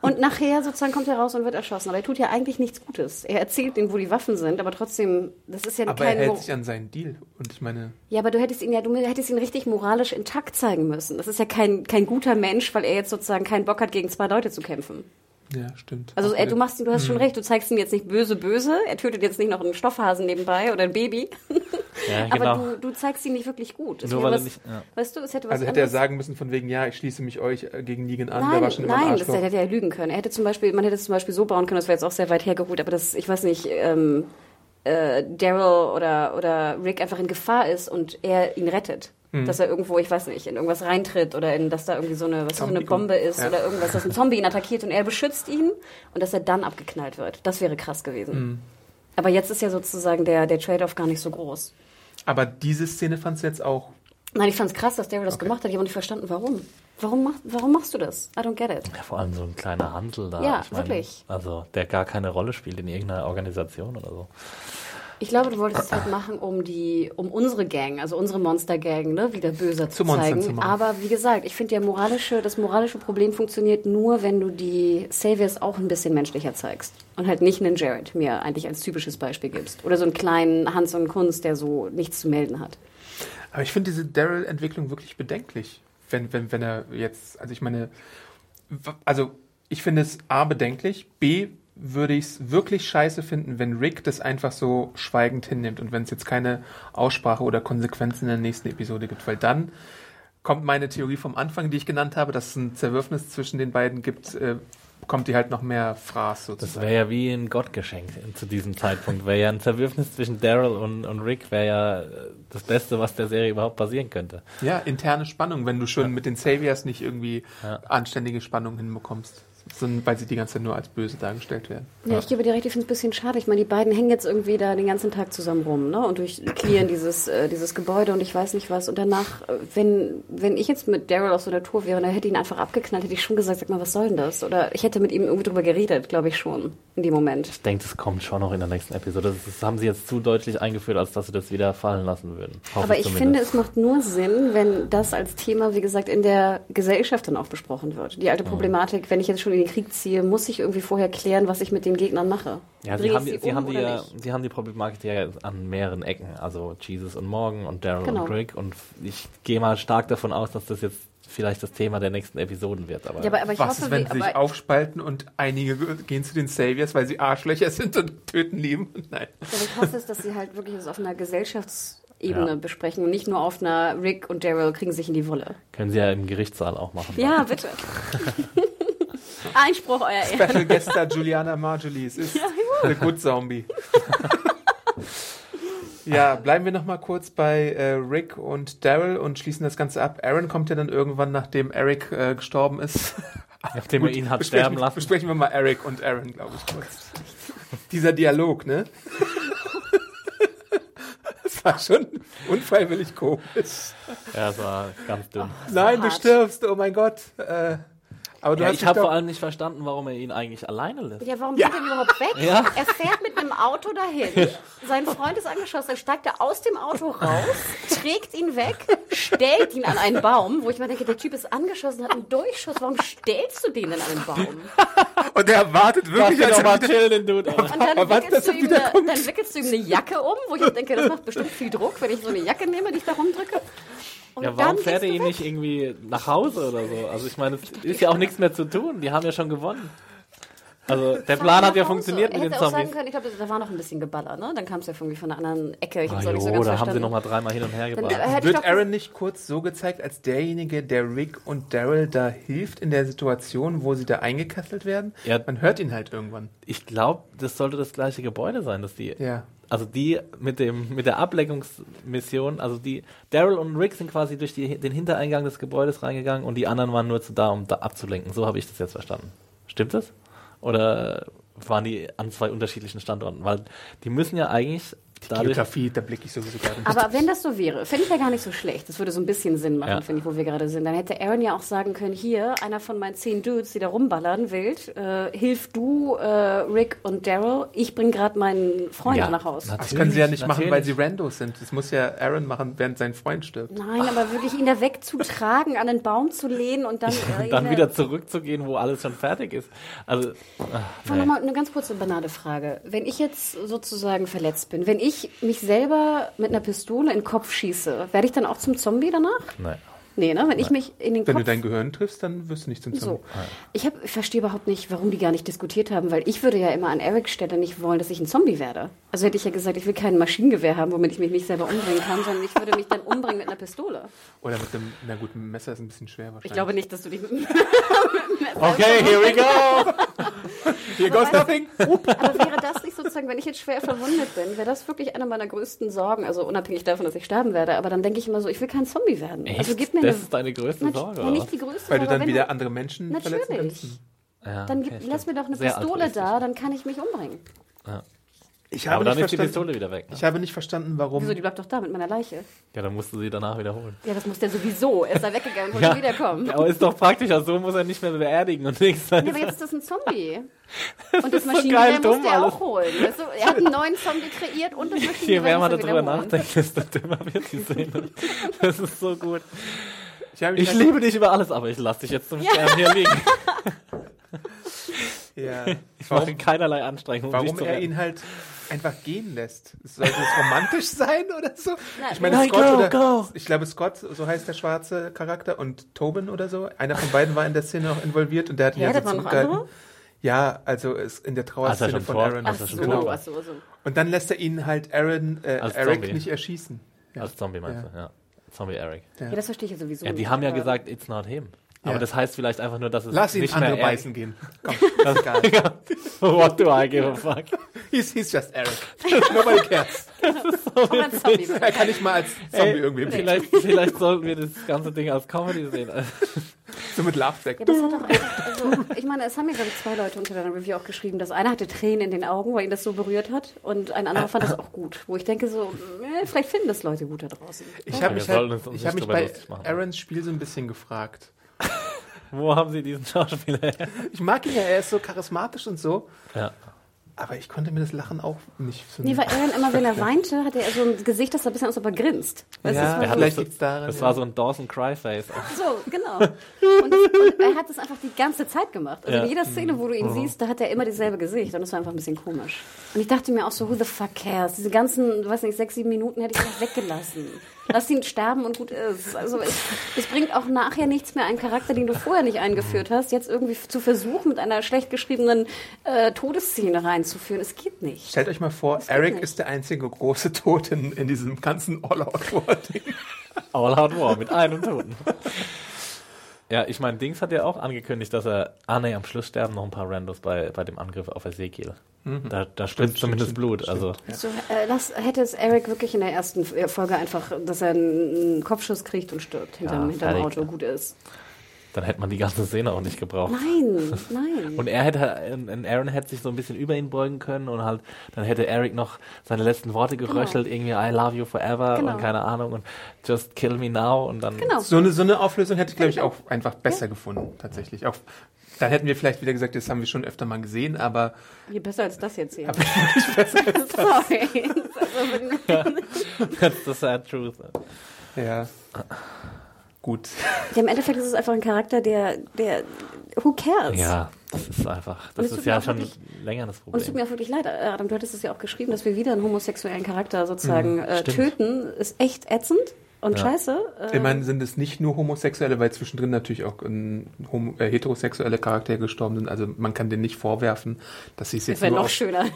und nachher sozusagen kommt er raus und wird erschossen. Aber er tut ja eigentlich nichts Gutes. Er erzählt ihnen, wo die Waffen sind, aber trotzdem, das ist ja Aber er kein... hält Mo- sich an seinen Deal. Und ich meine, Ja, aber du hättest ihn ja, du hättest ihn richtig moralisch intakt zeigen müssen. Das ist ja kein, kein guter Mensch, weil er jetzt sozusagen keinen Bock hat, gegen zwei Leute zu kämpfen. Ja, stimmt. Also äh, wieder- du machst, du hast schon recht, du zeigst ihm jetzt nicht böse, böse. Er tötet jetzt nicht noch einen Stoffhasen nebenbei oder ein Baby. Ja, Aber genau. du, du zeigst ihn nicht wirklich gut. Es Nur wäre weil er was, nicht- ja. Weißt du, es hätte was Also hätte er sagen müssen von wegen, ja, ich schließe mich euch äh, gegen Negan an, der war Nein, schon immer ein nein, das Arschloch. hätte er ja lügen können. Er hätte zum Beispiel, man hätte es zum Beispiel so bauen können, das wäre jetzt auch sehr weit hergeholt, aber das, ich weiß nicht, ähm, äh, Daryl oder, oder Rick einfach in Gefahr ist und er ihn rettet. Hm. Dass er irgendwo, ich weiß nicht, in irgendwas reintritt oder in, dass da irgendwie so eine, was so eine Bombe ist ja. oder irgendwas, dass ein Zombie ihn attackiert und er beschützt ihn und dass er dann abgeknallt wird. Das wäre krass gewesen. Hm. Aber jetzt ist ja sozusagen der, der Trade-off gar nicht so groß. Aber diese Szene fandst du jetzt auch. Nein, ich fand's krass, dass Daryl das Okay. gemacht hat. Ich habe nicht verstanden, warum. Warum, mach, warum machst du das? I don't get it. Ja, vor allem so ein kleiner Hansel da. Ja, ich mein, wirklich. Also, der gar keine Rolle spielt in irgendeiner Organisation oder so. Ich glaube, du wolltest es halt machen, um die, um unsere Gang, also unsere Monster-Gang, ne, wieder böser zu, Zu zeigen. zu. Aber wie gesagt, ich finde, der moralische, das moralische Problem funktioniert nur, wenn du die Saviors auch ein bisschen menschlicher zeigst. Und halt nicht einen Jared mir eigentlich als typisches Beispiel gibst. Oder so einen kleinen Hans und Kunst, der so nichts zu melden hat. Aber ich finde diese Daryl-Entwicklung wirklich bedenklich, wenn, wenn, wenn er jetzt, also ich meine, also ich finde es A bedenklich, B würde ich es wirklich scheiße finden, wenn Rick das einfach so schweigend hinnimmt und wenn es jetzt keine Aussprache oder Konsequenzen in der nächsten Episode gibt, weil dann kommt meine Theorie vom Anfang, die ich genannt habe, dass es ein Zerwürfnis zwischen den beiden gibt, äh, kommt die halt noch mehr Fraß Das sozusagen. wäre ja wie ein Gottgeschenk zu diesem Zeitpunkt. Wäre ja ein Zerwürfnis zwischen Daryl und, und Rick, wäre ja äh, das Beste, was der Serie überhaupt passieren könnte. Ja, interne Spannung, wenn du schon mit den Saviors nicht irgendwie Ja. anständige Spannung hinbekommst. Sondern weil sie die ganze Zeit nur als böse dargestellt werden. Ja, ich gebe dir recht, ich finde es ein bisschen schade. Ich meine, die beiden hängen jetzt irgendwie da den ganzen Tag zusammen rum, ne? Und durchklären dieses, äh, dieses Gebäude und ich weiß nicht was. Und danach, äh, wenn, wenn ich jetzt mit Daryl auf so einer Tour wäre und er hätte ihn einfach abgeknallt, hätte ich schon gesagt, sag mal, was soll denn das? Oder ich hätte mit ihm irgendwie drüber geredet, glaube ich schon, in dem Moment. Ich denke, das kommt schon noch in der nächsten Episode. Das, das haben sie jetzt zu deutlich eingeführt, als dass sie das wieder fallen lassen würden. Hoffe Aber ich zumindest. finde, es macht nur Sinn, wenn das als Thema, wie gesagt, in der Gesellschaft dann auch besprochen wird. Die alte Problematik, wenn ich jetzt schon in den Krieg ziehe, muss ich irgendwie vorher klären, was ich mit den Gegnern mache. Ja, sie haben, die, sie, um haben die ja, sie haben die Problematik ja an mehreren Ecken. Also Jesus und Morgan und Daryl Genau. und Rick. Und ich gehe mal stark davon aus, dass das jetzt vielleicht das Thema der nächsten Episoden wird. Aber, Ja, aber, aber ich Was hoffe, ist, wenn sie sich aufspalten und einige gehen zu den Saviors, weil sie Arschlöcher sind und töten lieben? Nein. aber ich hoffe es, dass sie halt wirklich das auf einer Gesellschaftsebene Ja. besprechen und nicht nur auf einer Rick und Daryl kriegen sich in die Wolle. können sie ja im Gerichtssaal auch machen. Ja, bitte. Einspruch, euer Ehren. Special Guest Star Juliana Marjolie. Es ist The Good Zombie. ja, bleiben wir noch mal kurz bei äh, Rick und Daryl und schließen das Ganze ab. Aaron kommt ja dann irgendwann, nachdem Eric äh, gestorben ist. Nachdem er ihn hat sterben lassen. Besprechen wir mal Eric und Aaron, glaube ich, kurz. Dieser Dialog, ne? Das war schon unfreiwillig komisch. Ja, es war ganz dünn. Nein, du hart. stirbst, oh mein Gott. Äh, aber du Ja, hast ich habe vor allem nicht verstanden, warum er ihn eigentlich alleine lässt. Ja, warum geht er überhaupt weg? Ja. Er fährt mit einem Auto dahin. Sein Freund ist angeschossen. Dann steigt er aus dem Auto raus, trägt ihn weg, stellt ihn an einen Baum, wo ich mir denke, der Typ ist angeschossen, hat einen Durchschuss. Warum stellst du den in einen Baum? Und er wartet wirklich, Lass als er mal wieder, chillen, Dude. Alter. Und dann Aber was, wickelst, dass du er ihm eine, dann wickelst du ihm eine Jacke um, wo ich mir denke, das macht bestimmt viel Druck, wenn ich so eine Jacke nehme, die ich da rumdrücke. Und Ja, warum fährt er ihn nicht irgendwie nach Hause oder so? Also ich meine, es ist ja auch nichts mehr zu tun. Die haben ja schon gewonnen. Also der Plan hat ja Hause. funktioniert er mit den hätte auch sagen Zombies. können, ich glaube, da war noch ein bisschen Geballer, ne? Dann kam es ja irgendwie von einer anderen Ecke. Ich Ah, so jo, ganz da haben sie verstanden. noch mal dreimal hin und her äh, ich Wird Aaron nicht kurz so gezeigt, als derjenige, der Rick und Daryl da hilft in der Situation, wo sie da eingekesselt werden? Ja. Man hört ihn halt irgendwann. Ich glaube, das sollte das gleiche Gebäude sein, dass die. Ja. Also die mit dem mit der Ablenkungsmission, also die Daryl und Rick sind quasi durch die, den Hintereingang des Gebäudes reingegangen und die anderen waren nur zu da, um da abzulenken. So habe ich das jetzt verstanden. Stimmt das? Oder waren die an zwei unterschiedlichen Standorten? Weil die müssen ja eigentlich dadurch. Geografie, da blicke ich sowieso gerade nicht. Aber wenn das so wäre, fände ich ja gar nicht so schlecht. Das würde so ein bisschen Sinn machen, Ja. finde ich, wo wir gerade sind. Dann hätte Aaron ja auch sagen können, hier, einer von meinen zehn Dudes, die da rumballern wild, äh, hilf du, äh, Rick und Daryl. Ich bring gerade meinen Freund Ja, nach Haus. natürlich. Das können sie ja nicht machen, weil sie natürlich. Randos sind. Das muss ja Aaron machen, während sein Freund stirbt. Nein, aber wirklich ihn da wegzutragen, an den Baum zu lehnen und dann, äh, dann wieder zurückzugehen, wo alles schon fertig ist. Also, ach, nee. noch mal eine ganz kurze banale Frage. Wenn ich jetzt sozusagen verletzt bin, wenn ich mich selber mit einer Pistole in den Kopf schieße, werde ich dann auch zum Zombie danach? Nein. Nee, ne? Wenn ich mich in den Wenn Kopf... du dein Gehirn triffst, dann wirst du nicht zum Zombie. so. Ich, hab, ich verstehe überhaupt nicht, warum die gar nicht diskutiert haben, weil ich würde ja immer an Erics Stelle nicht wollen, dass ich ein Zombie werde. Also hätte ich ja gesagt, ich will kein Maschinengewehr haben, womit ich mich nicht selber umbringen kann, sondern ich würde mich dann umbringen mit einer Pistole. Oder mit einem, na gut, ein Messer ist ein bisschen schwer wahrscheinlich. Ich glaube nicht, dass du dich mit einem Okay, here we go. Here goes nothing. Aber wäre das nicht sozusagen, wenn ich jetzt schwer verwundet bin, wäre das wirklich eine meiner größten Sorgen? Also unabhängig davon, dass ich sterben werde. Aber dann denke ich immer so, ich will kein Zombie werden. Echt? Also gib mir das eine. ist deine größte Sorge, ja, oder? nicht die größte Weil du dann wieder andere Menschen verletzen Natürlich. kannst. Ja, Dann okay, gib, lass mir doch eine Sehr Pistole da, dann kann ich mich umbringen. Ich Aber habe, dann nicht ist die verstanden, Pistole wieder weg. Ne? ich habe nicht verstanden, warum. Wieso, die bleibt doch da mit meiner Leiche. Ja, dann musst du sie danach wiederholen. Ja, das muss der sowieso. Er ist da weggegangen und wollte wiederkommen. aber ist doch praktischer, so muss er nicht mehr beerdigen und nichts. Ja, aber jetzt ist das ein Zombie. Und das so Maschinengewehr geil muss alles. auch holen. Du, er hat einen neuen Zombie kreiert und das Je Maschinengewehr mehr man er darüber nachdenkt, desto dümmer wird die Szene. Das ist so gut. ich Ich liebe dich über alles, aber ich lasse dich jetzt zum Sterben hier liegen. Ja. Ich mache keinerlei Anstrengung, um Warum er ihn halt einfach gehen lässt. Soll das romantisch sein oder so? Ich meine, Nein, Scott go, oder go. ich glaube Scott, so heißt der schwarze Charakter und Tobin oder so. Einer von beiden war in der Szene noch involviert und der hat ihn Ja, ja so zurückgehalten. Ja, also ist in der Trauerszene er von tot? Aaron. Ach so, Genau. ach so, so. Und dann lässt er ihn halt Aaron, äh, Eric Zombie. nicht erschießen. Als Zombie meinst du, ja. Zombie Eric. Ja, das verstehe ich ja sowieso Ja, die nicht, haben ja gesagt, it's not him. Aber das heißt vielleicht einfach nur, dass es Lass ihn nicht andere mehr beißen gehen. Komm, das ist egal. What do I give a fuck? He's, he's just Eric. Nobody cares. Auch ein Zombie. Er kann nicht mal als Zombie Ey, irgendwie vielleicht, vielleicht sollten wir das ganze Ding als Comedy sehen. So mit Lauftrack. Ja, das hat doch echt, also, ich meine, es haben mir, glaube ich, zwei Leute unter deiner Review auch geschrieben. Das eine hatte Tränen in den Augen, weil ihn das so berührt hat. Und ein anderer fand das auch gut. Wo ich denke so, äh, vielleicht finden das Leute gut da draußen. Ich habe wir mich, sollten halt, uns ich hab nicht mich drüber bei lustig machen. Aarons Spiel so ein bisschen gefragt. Wo haben sie diesen Schauspieler her? Ich mag ihn ja, er ist so charismatisch und so. Ja. Aber ich konnte mir das Lachen auch nicht so. Nee, weil Aaron immer, wenn er weinte, hatte er so ein Gesicht, das sah ein bisschen aus, als ob er grinst. Ja, das war er so, hat Vielleicht liegt's daran, Das ja. war so ein Dawson Cry-Face. so, genau. Und, das, und er hat das einfach die ganze Zeit gemacht. Also Ja. in jeder Szene, wo du ihn siehst, da hat er immer dasselbe Gesicht. Und das war einfach ein bisschen komisch. Und ich dachte mir auch so, who the fuck cares? Diese ganzen, weiß nicht, sechs, sieben Minuten hätte ich noch weggelassen. Lass ihn sterben und gut ist. Also es, es bringt auch nachher nichts mehr, einen Charakter, den du vorher nicht eingeführt hast, jetzt irgendwie zu versuchen, mit einer schlecht geschriebenen äh, Todesszene reinzuführen. Es geht nicht. Stellt euch mal vor, geht Eric ist der einzige große Tod in, in diesem ganzen All-Out-War-Ding. All Out War mit einem Toten. Ja, ich meine, Dings hat ja auch angekündigt, dass er, ah nee, am Schluss sterben noch ein paar Randos bei, bei dem Angriff auf Ezekiel. Da, da spritzt zumindest Blut. Also So, äh, lass, hätte es Eric wirklich in der ersten Folge einfach, dass er einen Kopfschuss kriegt und stirbt hinterm, Ja, hinterm fertig. Auto, gut ist. Dann hätte man die ganze Szene auch nicht gebraucht. Nein, nein. Und er hätte, und Aaron hätte sich so ein bisschen über ihn beugen können und halt, dann hätte Eric noch seine letzten Worte geröchelt, irgendwie I love you forever Genau. und keine Ahnung und just kill me now und dann. genau. So eine, so eine Auflösung hätte ich, glaube ich, auch einfach besser gefunden, tatsächlich. Auch, dann hätten wir vielleicht wieder gesagt, das haben wir schon öfter mal gesehen, aber Je besser als das jetzt hier. Sorry. Also, That's the sad truth. ja. Gut. ja, Im Endeffekt ist es einfach ein Charakter, der, der, who cares? Ja, das ist einfach, das ist ja schon wirklich- länger das Und es tut mir Problem. auch wirklich leid, äh, Adam, du hattest es ja auch geschrieben, dass wir wieder einen homosexuellen Charakter sozusagen äh, stimmt. töten, ist echt ätzend und Ja. scheiße. Äh, Immerhin sind es nicht nur Homosexuelle, weil zwischendrin natürlich auch ein homo äh, heterosexuelle Charaktere gestorben sind. Also man kann denen nicht vorwerfen, dass sie es das jetzt wäre nur noch auf, schöner.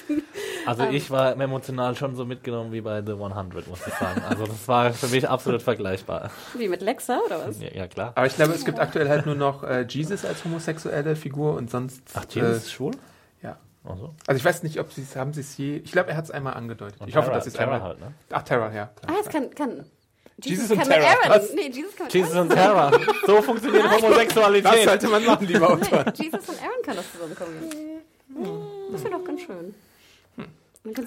Also ich war emotional schon so mitgenommen wie bei The 100, muss ich sagen. Also das war für mich absolut vergleichbar. Wie mit Lexa oder was? Ja, ja klar. Aber ich glaube, es gibt aktuell halt nur noch äh, Jesus als homosexuelle Figur und sonst. Ach, Jesus ist Äh, schwul? ja. Ach so. Also ich weiß nicht, ob sie es haben sie es je. Ich glaube, er hat es einmal angedeutet. Und ich hoffe, Terra- dass sie es Terra einmal. halt, ne? Ach, Terror, ja. Ah, es kann, kann. Jesus und kann Terra, was? Nee, Jesus kann und Terra. So funktioniert Das Homosexualität. sollte man machen, lieber Autor. Jesus und Aaron kann das zusammenkommen. Hm, Das wäre doch ganz schön.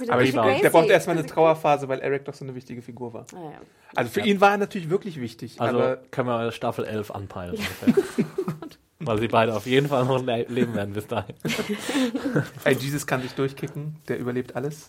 Aber ich. Gracie- der braucht erstmal eine Trauerphase, weil Eric doch so eine wichtige Figur war. Ah, ja. Also für ihn war er natürlich wirklich wichtig. Also aber können wir Staffel 11 anpeilen. Weil sie beide auf jeden Fall noch le leben werden bis dahin. ey, Jesus kann sich durchkicken, der überlebt alles.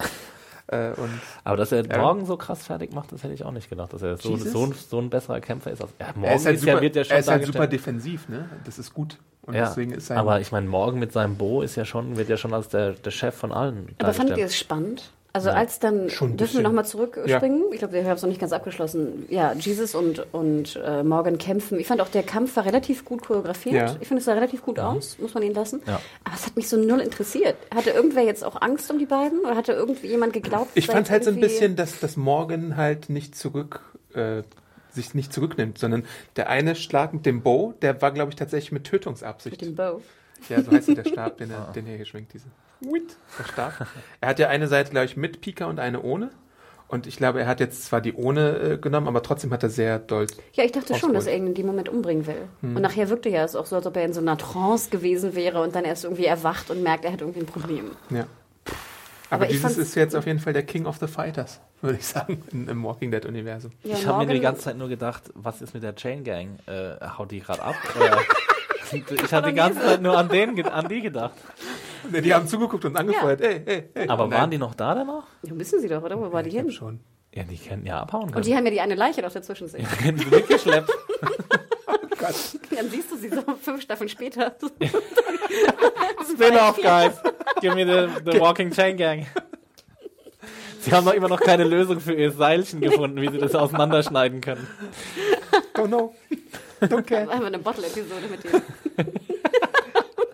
Äh, und Aber dass er Ja. morgen so krass fertig macht, das hätte ich auch nicht gedacht. Dass er so, so, ein, so ein besserer Kämpfer ist. Als, ja, morgen er ist halt, ist super, ja, wird ja schon er ist halt super defensiv, ne? Das ist gut. Und ja, deswegen ist sein. aber ich meine, morgen mit seinem Bo ist ja schon, wird ja schon als der, der Chef von allen. Aber fandet ihr es spannend? Also als dann, dürfen wir nochmal zurückspringen? Ich glaube, wir haben es noch nicht ganz abgeschlossen. Ja, Jesus und, und äh, Morgan kämpfen. Ich fand auch, der Kampf war relativ gut choreografiert. Ja. Ich finde, es sah relativ gut aus, muss man ihn lassen. Ja. Aber es hat mich so null interessiert. Hatte irgendwer jetzt auch Angst um die beiden? Oder hatte irgendwie jemand geglaubt? ich fand halt so ein bisschen, dass das Morgan halt nicht zurück, äh, sich nicht zurücknimmt, sondern der eine Schlag mit dem Bow, der war, glaube ich, tatsächlich mit Tötungsabsicht. Mit dem Bow. Ja, so heißt der Stab, den er, den er hier schwingt, diese. Whit, Der Stab. Er hat ja eine Seite, glaube ich, mit Pika und eine ohne. Und ich glaube, er hat jetzt zwar die ohne äh, genommen, aber trotzdem hat er sehr doll. Ja, ich dachte schon, dass er ihn in dem Moment umbringen will. Hm. Und nachher wirkte ja es auch so, als ob er in so einer Trance gewesen wäre und dann erst irgendwie erwacht und merkt, er hat irgendwie ein Problem. Ja. Aber, dieses ist jetzt auf jeden Fall der King of the Fighters, würde ich sagen, in, im Walking Dead-Universum. Ja, Ich habe mir die ganze Zeit nur gedacht, was ist mit der Chain Gang? Äh, haut die gerade ab? Ich habe die ganze Zeit nur an, den, an die gedacht. Ne, die haben zugeguckt und angefeuert. Ey, ey, ey. Aber Nein, waren die noch da dann noch? Ja, müssen sie doch, oder? Wo war die hin? schon? Ja, die können ja abhauen können. Und die haben ja die eine Leiche noch dazwischen sehen. die können sie mitgeschleppt. Dann siehst du sie so fünf Staffeln später. Spin-off, guys. Give me the, the Walking Chain Gang. Sie haben noch immer noch keine Lösung für ihr Seilchen gefunden, wie sie das auseinanderschneiden können. Don't know. Don't care. Einmal eine Bottle-Episode mit denen.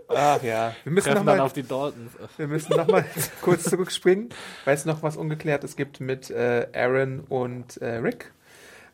Ach ja. Wir müssen nochmal auf die Daltons. wir müssen noch mal kurz zurückspringen, weil es noch was Ungeklärtes gibt mit äh, Aaron und äh, Rick.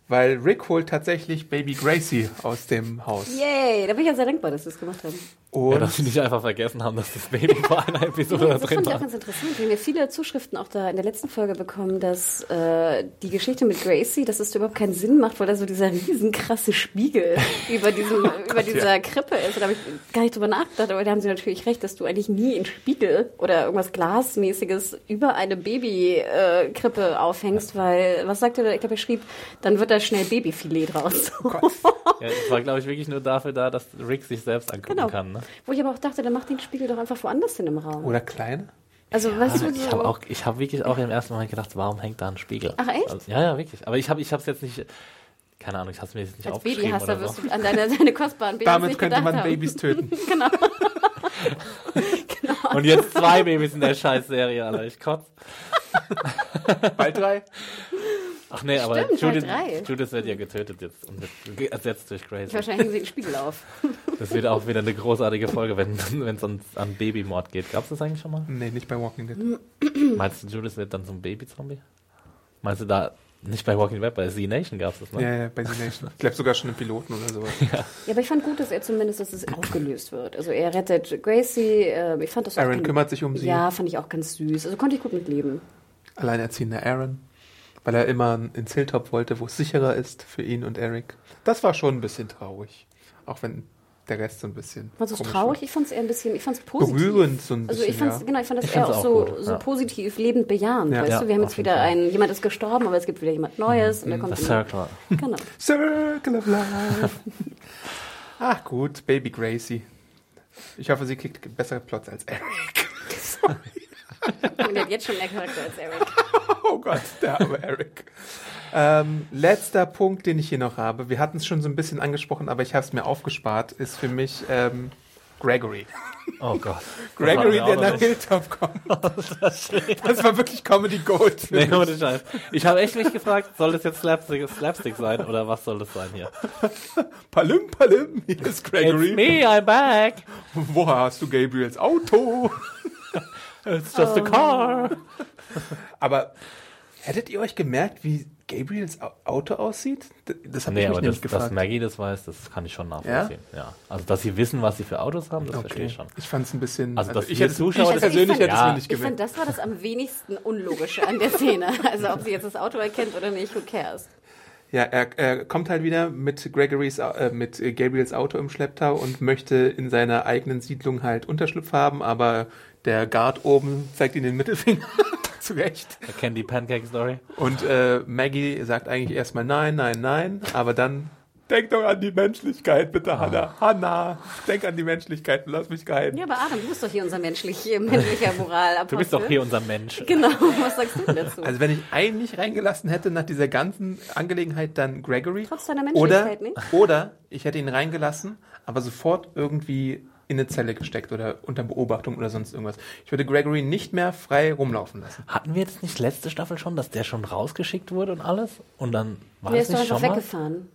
Weil Rick holt tatsächlich Baby Gracie aus dem Haus. Yay, da bin ich ja sehr dankbar, dass sie es gemacht haben. Und Ja, dass sie nicht einfach vergessen haben, dass das Baby vor einer Episode das drin fand ich auch war. ganz interessant. Wir haben ja viele Zuschriften auch da in der letzten Folge bekommen, dass äh, die Geschichte mit Gracie, dass es überhaupt keinen Sinn macht, weil da so dieser riesenkrasse Spiegel über, diesem, über dieser Krippe ist. Und da habe ich gar nicht drüber nachgedacht, aber da haben sie natürlich recht, dass du eigentlich nie einen Spiegel oder irgendwas Glasmäßiges über eine Babykrippe äh, aufhängst, weil, was sagte der? Ich glaube, er schrieb, dann wird da schnell Babyfilet draus. Ja, das war, glaube ich, wirklich nur dafür da, dass Rick sich selbst angucken Genau. kann. Ne? Wo ich aber auch dachte, dann mach den Spiegel doch einfach woanders hin im Raum. oder kleine. Also, weißt du, Ich habe auch, ich habe wirklich auch im ersten Moment gedacht, warum hängt da ein Spiegel? Ach, echt? Also, ja, ja, wirklich. Aber ich habe, ich habe es jetzt nicht, keine Ahnung, ich habe es mir jetzt nicht als aufgeschrieben Babyhasser oder wirst so. du an deine, deine kostbaren Babys Damit nicht könnte man haben. Babys töten. Genau. Und jetzt zwei Babys in der Scheißserie, Alter. Ich kotz. Bald drei. Ach nee, aber Stimmt, Judith. Judith wird ja getötet jetzt und wird ersetzt durch Grace. Wahrscheinlich hängen sie den Spiegel auf. Das wird auch wieder eine großartige Folge, wenn wenn es an, an Babymord geht. Gab's das eigentlich schon mal? Nee, nicht bei Walking Dead. Meinst du, Judith wird dann zum Baby-Zombie? Meinst du da, nicht bei Walking Dead, bei Z Nation gab's das, ne? Ja, ja, bei The Nation. Ich glaube sogar schon im Piloten oder sowas. Ja, aber ich fand gut, dass er zumindest, dass es aufgelöst wird. Also er rettet Gracie. Äh, ich fand das auch Aaron kümmert sich um sie. Ja, fand ich auch ganz süß. Also konnte ich gut mitleben. Alleinerziehender Aaron. Weil er immer ins Hilltop wollte, wo es sicherer ist für ihn und Eric. Das war schon ein bisschen traurig. Auch wenn der Rest so ein bisschen. Es komisch traurig? war. Ich fand es eher ein bisschen, ich fand es positiv. Berührend so ein Also bisschen. ich fand's, ja. genau, ich fand das Ich eher auch so, gut, so ja. positiv, lebend bejahend. Ja. weißt Ja, du, wir haben jetzt wieder Fall. ein, jemand ist gestorben, aber es gibt wieder jemand Neues und da kommt jemand- Circle. Genau. Circle of Life. Ach gut, Baby Gracie. Ich hoffe, sie kriegt bessere Plots als Eric. Und der hat jetzt schon mehr Charakter als Eric. Oh Gott, der arme Eric. Ähm, letzter Punkt, den ich hier noch habe. Wir hatten es schon so ein bisschen angesprochen, aber ich habe es mir aufgespart, ist für mich ähm, Gregory. Oh Gott. Gregory, der nach Hilltop kommt. Das war wirklich Comedy Gold. Nee, ohne Scheiß. Ich habe echt mich gefragt, soll das jetzt Slapstick, Slapstick sein oder was soll das sein hier? Palim, palim, hier ist It's Gregory. me, I'm back. Woher hast du Gabriels Auto? It's just a car. Aber hättet ihr euch gemerkt, wie Gabriels Au- Auto aussieht? Das habe Nee, ich mich aber nämlich das, dass gefragt. Maggie das weiß, das kann ich schon nachvollziehen. Ja? Also, dass sie wissen, was sie für Autos haben, das verstehe okay. ich schon. Ich fand es ein bisschen. Also, dass ich wir hätte, Zuschauer ich das- persönlich Also ich hätte es fand- mir nicht Ich finde, gemerkt. das war das am wenigsten Unlogische an der Szene. Also ob sie jetzt das Auto erkennt oder nicht, who cares? Ja, er, er kommt halt wieder mit Gregorys, äh, mit Gabriels Auto im Schlepptau und möchte in seiner eigenen Siedlung halt Unterschlupf haben, aber der Guard oben zeigt ihm den Mittelfinger. Zu Recht. Er kennt die Pancake Story. Und äh, Maggie sagt eigentlich erstmal nein, nein, nein, aber dann denk doch an die Menschlichkeit, bitte, Hannah. Hannah, denk an die Menschlichkeit und lass mich gehen. Ja, aber Adam, du bist doch hier unser menschlich, menschlicher Moral. Du bist doch hier unser Mensch. Genau, was sagst du denn dazu? Also wenn ich einen nicht reingelassen hätte nach dieser ganzen Angelegenheit, dann Gregory. Trotz deiner oder, Menschlichkeit nicht? oder ich hätte ihn reingelassen, aber sofort irgendwie in eine Zelle gesteckt oder unter Beobachtung oder sonst irgendwas. Ich würde Gregory nicht mehr frei rumlaufen lassen. Hatten wir jetzt nicht letzte Staffel schon, dass der schon rausgeschickt wurde und alles? Und dann war Der es ist doch nicht einfach schon mal? weggefahren.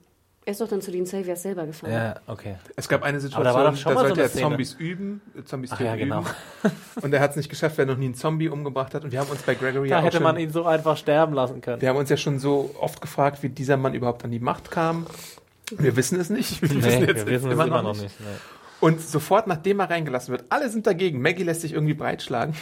Er ist doch dann zu den Saviors selber gefahren. Ja, okay. Es gab eine Aber Situation, da war da, doch schon mal so sollte eine er Szene. Zombies üben, äh, Zombies Ach töten ja, genau. üben. Und er hat es nicht geschafft, weil er noch nie einen Zombie umgebracht hat. Und wir haben uns bei Gregory Da ja auch hätte schon, man ihn so einfach sterben lassen können. wir haben uns ja schon so oft gefragt, wie dieser Mann überhaupt an die Macht kam. Wir wissen es nicht. Wir Nee, wissen wir wissen es immer noch nicht. Nee. Und sofort nachdem er reingelassen wird, alle sind dagegen. Maggie lässt sich irgendwie breitschlagen.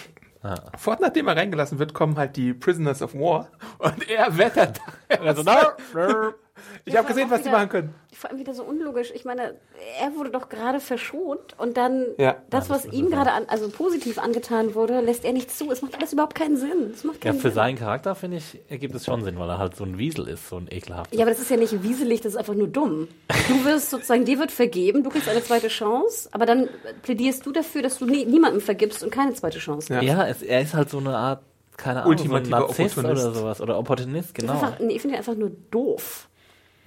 Ja. Sofort nachdem er reingelassen wird, kommen halt die Prisoners of War und er wettert. Also, no, no. Ich Ja, habe gesehen, was die wieder- machen können. Vor allem wieder so unlogisch. Ich meine, er wurde doch gerade verschont und dann Ja. das, was ihm gerade an, also positiv angetan wurde, lässt er nicht zu. Es macht alles überhaupt keinen Sinn. Es macht Ja, keinen für Sinn. seinen Charakter, finde ich, ergibt es schon Sinn, weil er halt so ein Wiesel ist, so ein ekelhafter. Ja, aber das ist ja nicht wieselig, das ist einfach nur dumm. Du wirst sozusagen, dir wird vergeben, du kriegst eine zweite Chance, aber dann plädierst du dafür, dass du nie, niemandem vergibst und keine zweite Chance Ja. Ja, es, er ist halt so eine Art, keine Ahnung, so ein Narzisst Opportunist. oder sowas. Oder Opportunist, genau. einfach- nee, ich finde ihn einfach nur doof.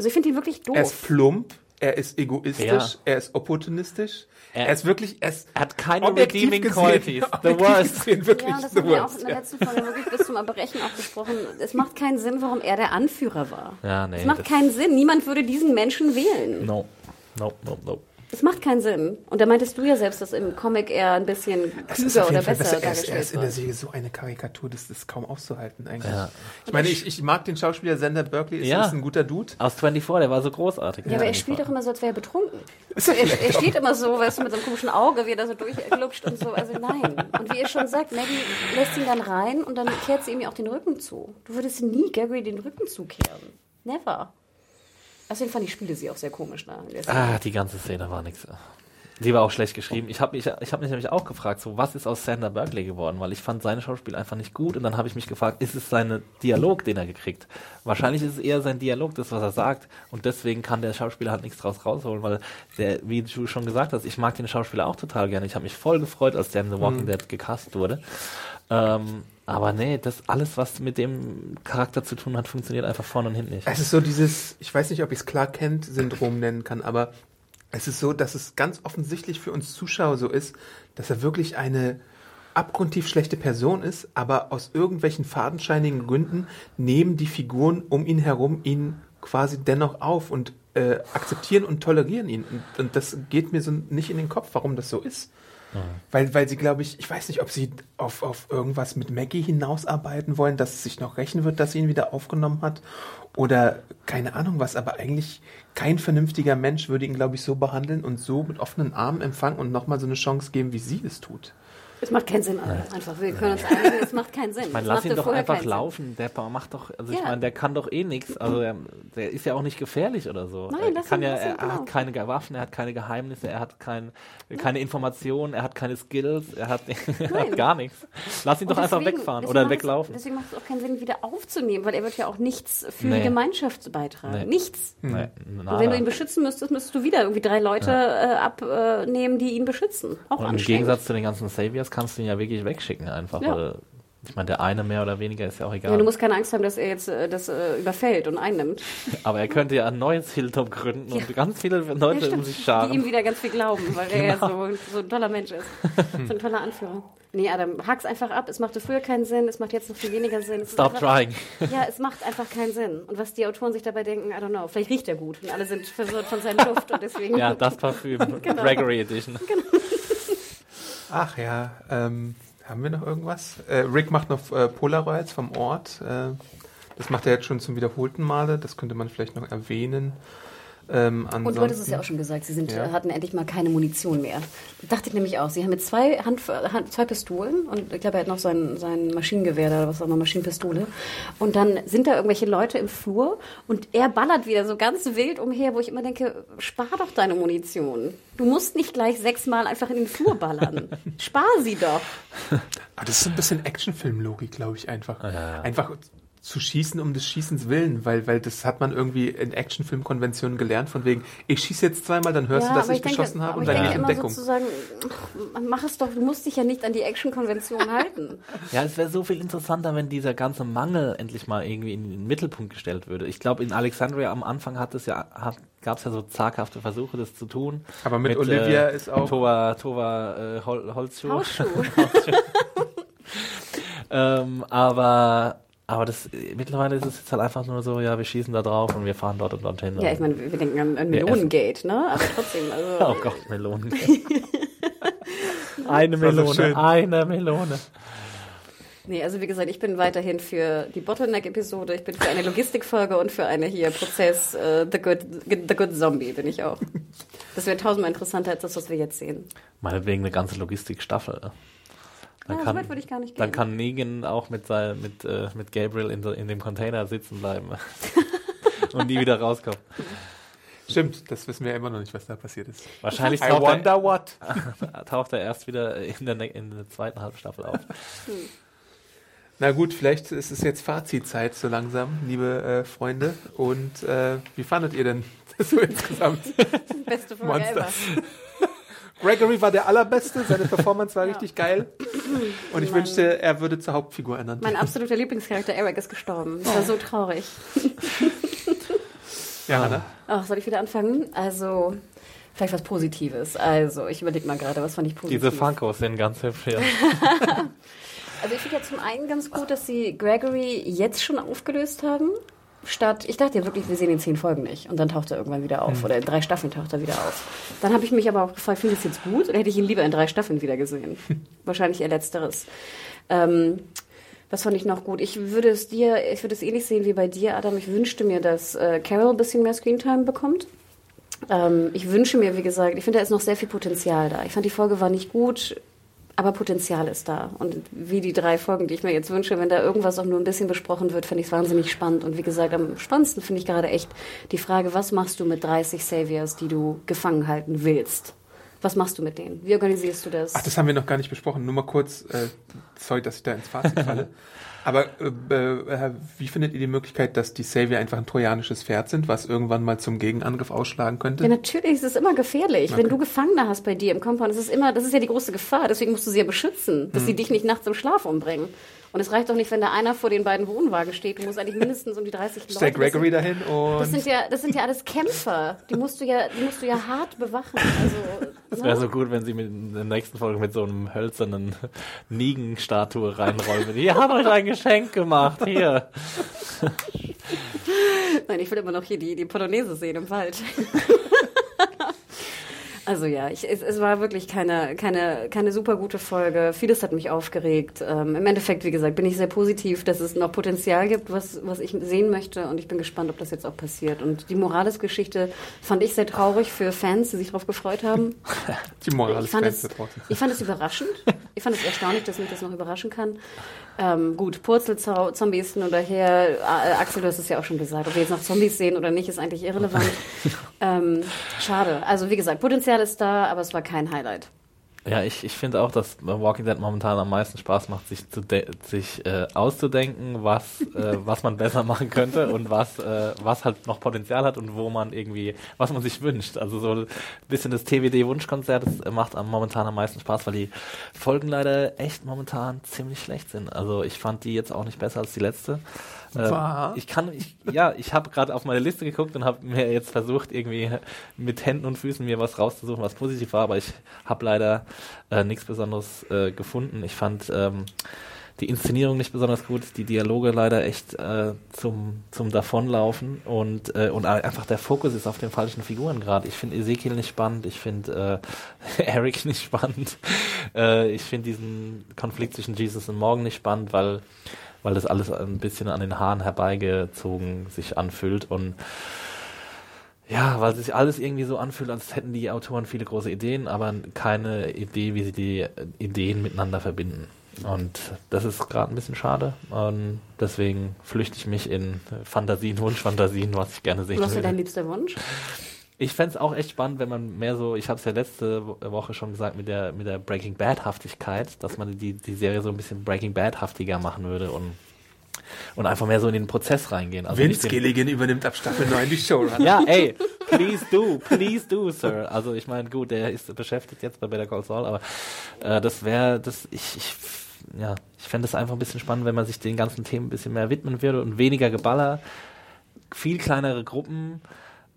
Also ich finde ihn wirklich doof. Er ist plump, er ist egoistisch, Ja. er ist opportunistisch. Er, Er- ist wirklich, er, ist Er hat keine redeeming gesehen- qualities. The worst. Gesehen, wirklich ja, das haben wir auch in der letzten Folge wirklich bis zum Erbrechen auch besprochen. Es macht keinen Sinn, warum er der Anführer war. Ja, nee, Es macht keinen Sinn. Niemand würde diesen Menschen wählen. No. No, no, no. Es macht keinen Sinn. Und da meintest du ja selbst, dass im Comic er ein bisschen klüger auf oder jeden Fall besser besser. Er ist, er dargestellt ist in der wird. Serie so eine Karikatur, das ist kaum auszuhalten eigentlich. Ja. Ich meine, ich, ich mag den Schauspieler Sander Berkeley, ist, Ja. ist ein guter Dude. Aus 24, der war so großartig. Ja, aber er spielt doch immer so, als wäre er betrunken. Er, er steht immer so, weißt du, mit so einem komischen Auge, wie er da so durchglutscht und so. Also nein. Und wie ihr schon sagt, Maggie lässt ihn dann rein und dann kehrt sie ihm ja auch den Rücken zu. Du würdest nie Gary den Rücken zukehren. Never. Außerdem fand ich Spiele sie auch sehr komisch. Ne? in der Szene. Ah, die ganze Szene war nix. Die war auch schlecht geschrieben. Ich habe mich, ich hab mich nämlich auch gefragt, so was ist aus Sander Berkeley geworden, weil ich fand seine Schauspiel einfach nicht gut und dann habe ich mich gefragt, ist es sein Dialog, den er gekriegt? Wahrscheinlich ist es eher sein Dialog, das was er sagt und deswegen kann der Schauspieler halt nichts draus rausholen, weil der, wie du schon gesagt hast, ich mag den Schauspieler auch total gerne. Ich habe mich voll gefreut, als der in The Walking Dead gecast wurde. Ähm, aber nee, das alles, was mit dem Charakter zu tun hat, funktioniert einfach vorne und hinten nicht. Es ist so dieses, ich weiß nicht, ob ich es Clark Kent-Syndrom nennen kann, aber es ist so, dass es ganz offensichtlich für uns Zuschauer so ist, dass er wirklich eine abgrundtief schlechte Person ist, aber aus irgendwelchen fadenscheinigen Gründen nehmen die Figuren um ihn herum ihn quasi dennoch auf und äh, akzeptieren und tolerieren ihn. Und, und das geht mir so nicht in den Kopf, warum das so ist. Weil, weil sie, glaube ich, ich weiß nicht, ob sie auf, auf irgendwas mit Maggie hinausarbeiten wollen, dass es sich noch rächen wird, dass sie ihn wieder aufgenommen hat. Oder keine Ahnung was, aber eigentlich kein vernünftiger Mensch würde ihn, glaube ich, so behandeln und so mit offenen Armen empfangen und nochmal so eine Chance geben, wie sie es tut. Es macht keinen Sinn, einfach. Wir können uns einigen, es macht keinen Sinn. Ich meine, Es lass ihn doch einfach Sinn. laufen. Der macht doch, also ich Ja. meine, der kann doch eh nichts. Also er, der ist ja auch nicht gefährlich oder so. Nein, er lass kann ihn, ja, lass ihn, er, genau. hat keine Waffen, er hat keine Geheimnisse, er hat kein, keine Informationen, er hat keine Skills, er hat, er hat gar nichts. Lass ihn doch Und einfach deswegen- wegfahren oder weglaufen. Es, deswegen macht es auch keinen Sinn, ihn wieder aufzunehmen, weil er wird ja auch nichts für Nee. die Gemeinschaft beitragen. Nee. Nichts. Nee, Und wenn du ihn beschützen müsstest, müsstest du wieder irgendwie drei Leute äh, abnehmen, die ihn beschützen. Auch Und im. Gegensatz zu den ganzen Saviors kannst du ihn ja wirklich wegschicken einfach. Ja. Weil, ich meine, der eine mehr oder weniger ist ja auch egal. Ja, du musst keine Angst haben, dass er jetzt äh, das äh, überfällt und einnimmt. Aber er könnte ja ein neues Hilltop gründen Ja. und ganz viele Leute um sich die scharen. ihm wieder ganz viel glauben, weil er ja Genau. so, so ein toller Mensch ist. so ein toller Anführer. Nee, Adam, hak's einfach ab. Es machte früher keinen Sinn, es macht jetzt noch viel weniger Sinn. Es Stop einfach- trying. Ja, es macht einfach keinen Sinn. Und was die Autoren sich dabei denken, I don't know. Vielleicht riecht er gut und alle sind verwirrt von seiner Luft und deswegen. Ja, das Parfüm. Genau. Gregory Edition. Ach ja, ähm, haben wir noch irgendwas? Äh, Rick macht noch äh, Polaroids vom Ort. Äh, das macht er jetzt schon zum wiederholten Male. Das könnte man vielleicht noch erwähnen. Ähm, Und du hattest es ja auch schon gesagt, sie sind, Ja. äh, hatten endlich mal keine Munition mehr. Dachte ich nämlich auch. Sie haben mit zwei, Hand, Hand, zwei Pistolen und ich glaube, er hat noch sein, sein Maschinengewehr da, oder was auch immer, Maschinenpistole. Und dann sind da irgendwelche Leute im Flur und er ballert wieder so ganz wild umher, wo ich immer denke, spar doch deine Munition. Du musst nicht gleich sechsmal einfach in den Flur ballern. spar sie doch. Aber das ist ein bisschen Actionfilm-Logik, glaube ich, einfach. Einfach zu schießen um des Schießens willen, weil, weil das hat man irgendwie in Actionfilm-Konventionen gelernt, von wegen, ich schieße jetzt zweimal, dann hörst du, dass ich, geschossen habe und dann gehe denke ich in Deckung. sozusagen, ach, mach es doch, du musst dich ja nicht an die Action-Konvention halten. Ja, es wäre so viel interessanter, wenn dieser ganze Mangel endlich mal irgendwie in den Mittelpunkt gestellt würde. Ich glaube, in Alexandria am Anfang hat es ja, gab es ja so zaghafte Versuche, das zu tun. Aber mit Olivia ist auch- Tova, Tova äh, Hol Holzschuh. Hausschuh. ähm, aber aber das mittlerweile ist es jetzt halt einfach nur so, ja, wir schießen da drauf und wir fahren dort und dorthin. Ja, ich meine, wir denken an, an Melonengate, ne? Aber trotzdem, also. Oh Gott, Melonen. eine Melone, eine Melone. Nee, also wie gesagt, ich bin weiterhin für die Bottleneck-Episode, ich bin für eine Logistikfolge und für eine hier Prozess äh, The, Good, The Good Zombie bin ich auch. Das wäre tausendmal interessanter als das, was wir jetzt sehen. Meinetwegen eine ganze Logistikstaffel. Dann Ja, so weit würde ich gar nicht Dann gehen. kann Negan auch mit, sein, mit, äh, mit Gabriel in, so- in dem Container sitzen bleiben. und nie wieder rauskommt. Stimmt, das wissen wir ja immer noch nicht, was da passiert ist. Wahrscheinlich I taucht er, wonder what. taucht er erst wieder in der, ne- in der zweiten Halbstaffel auf. Na gut, vielleicht ist es jetzt Fazitzeit so langsam, liebe äh, Freunde. Und äh, wie fandet ihr denn das so insgesamt? Beste Folge Monster. Gregory war der Allerbeste, seine Performance war Ja. richtig geil. Und ich wünschte, er würde zur Hauptfigur ernannt. Mein absoluter Lieblingscharakter Eric ist gestorben. Das war so traurig. Ja, ne? Ach, soll ich wieder anfangen? Also, vielleicht was Positives. Also, ich überlege mal gerade, was fand ich positiv? Diese Funkos sind ganz hübsch. Also, ich finde ja zum einen ganz gut, dass sie Gregory jetzt schon aufgelöst haben. Statt, ich dachte ja wirklich, wir sehen ihn zehn Folgen nicht. Und dann taucht er irgendwann wieder auf. Oder in drei Staffeln taucht er wieder auf. Dann habe ich mich aber auch gefragt, finde ich es jetzt gut? Oder hätte ich ihn lieber in drei Staffeln wieder gesehen? Wahrscheinlich eher Letzteres. Ähm, was fand ich noch gut? Ich würde es dir, ich würde es ähnlich sehen wie bei dir, Adam. Ich wünschte mir, dass äh, Carol ein bisschen mehr Screentime bekommt. Ähm, ich wünsche mir, wie gesagt, ich finde, da ist noch sehr viel Potenzial da. Ich fand, die Folge war nicht gut, aber Potenzial ist da. Und wie die drei Folgen, die ich mir jetzt wünsche, wenn da irgendwas auch nur ein bisschen besprochen wird, finde ich es wahnsinnig spannend. Und wie gesagt, am spannendsten finde ich gerade echt die Frage, was machst du mit 30 Saviors, die du gefangen halten willst? Was machst du mit denen? Wie organisierst du das? Ach, das haben wir noch gar nicht besprochen. Nur mal kurz, äh, sorry, dass ich da ins Fazit falle. Aber äh, äh, wie findet ihr die Möglichkeit, dass die Savior einfach ein trojanisches Pferd sind, was irgendwann mal zum Gegenangriff ausschlagen könnte? Ja, natürlich ist es immer gefährlich. Wenn du Gefangene hast bei dir im Compound, das ist immer, das ist ja die große Gefahr. Deswegen musst du sie ja beschützen, dass sie dich nicht nachts im Schlaf umbringen. Und es reicht doch nicht, wenn da einer vor den beiden Wohnwagen steht. Du musst eigentlich mindestens um die 30 Leute. Stell Gregory das dahin sind, und das sind ja, das sind ja alles Kämpfer. Die musst du ja, die musst du ja hart bewachen. Also, Es wäre so gut, wenn sie mit in der nächsten Folge mit so einem hölzernen Nigen-Statue reinrollen. Ihr habt euch ein Geschenk gemacht, hier. Nein, ich will immer noch hier die, die Polonaise sehen im Wald. Also ja, ich, es, es war wirklich keine, keine, keine super gute Folge. Vieles hat mich aufgeregt. Ähm, Im Endeffekt, wie gesagt, bin ich sehr positiv, dass es noch Potenzial gibt, was, was ich sehen möchte. Und ich bin gespannt, ob das jetzt auch passiert. Und die Morales-Geschichte fand ich sehr traurig für Fans, die sich darauf gefreut haben. die Morales Ich fand, Fans es, da draußen. ich fand es überraschend. Ich fand es erstaunlich, dass mich das noch überraschen kann. Ähm, gut, Purzelzombies hin oder her. A- Axel, du hast es ja auch schon gesagt. Ob wir jetzt noch Zombies sehen oder nicht, ist eigentlich irrelevant. ähm, schade. Also wie gesagt, Potenzial ist da, aber es war kein Highlight. Ja, ich, ich finde auch, dass Walking Dead momentan am meisten Spaß macht, sich, zu sich äh, auszudenken, was, äh, was man besser machen könnte und was, äh, was halt noch Potenzial hat und wo man irgendwie, was man sich wünscht. Also so ein bisschen das TWD-Wunschkonzert macht am momentan am meisten Spaß, weil die Folgen leider echt momentan ziemlich schlecht sind. Also ich fand die jetzt auch nicht besser als die letzte. Äh, Was? ich kann, ich, ja, ich habe gerade auf meine Liste geguckt und habe mir jetzt versucht, irgendwie mit Händen und Füßen mir was rauszusuchen, was positiv war, aber ich habe leider äh, nichts Besonderes äh, gefunden. Ich fand ähm, die Inszenierung nicht besonders gut, die Dialoge leider echt äh, zum, zum Davonlaufen und, äh, und einfach der Fokus ist auf den falschen Figuren gerade. Ich finde Ezekiel nicht spannend, ich finde äh, Eric nicht spannend, äh, ich finde diesen Konflikt zwischen Jesus und Morgan nicht spannend, weil weil das alles ein bisschen an den Haaren herbeigezogen sich anfühlt und ja, weil sich alles irgendwie so anfühlt, als hätten die Autoren viele große Ideen, aber keine Idee, wie sie die Ideen miteinander verbinden. Und das ist gerade ein bisschen schade. Und deswegen flüchte ich mich in Fantasien, Wunschfantasien, was ich gerne sehen Was wäre würde. dein liebster Wunsch? Ich fände es auch echt spannend, wenn man mehr so, ich habe es ja letzte Wo- Woche schon gesagt, mit der, mit der Breaking Bad-Haftigkeit, dass man die, die Serie so ein bisschen Breaking Bad-haftiger machen würde und, und einfach mehr so in den Prozess reingehen. Also Vince Gilligan übernimmt ab Staffel 9 die Show. ja, ey, please do, please do, Sir. Also ich meine, gut, der ist beschäftigt jetzt bei Better Call Saul, aber äh, das wäre, das ich, ich ja, ich fände es einfach ein bisschen spannend, wenn man sich den ganzen Themen ein bisschen mehr widmen würde und weniger Geballer, viel kleinere Gruppen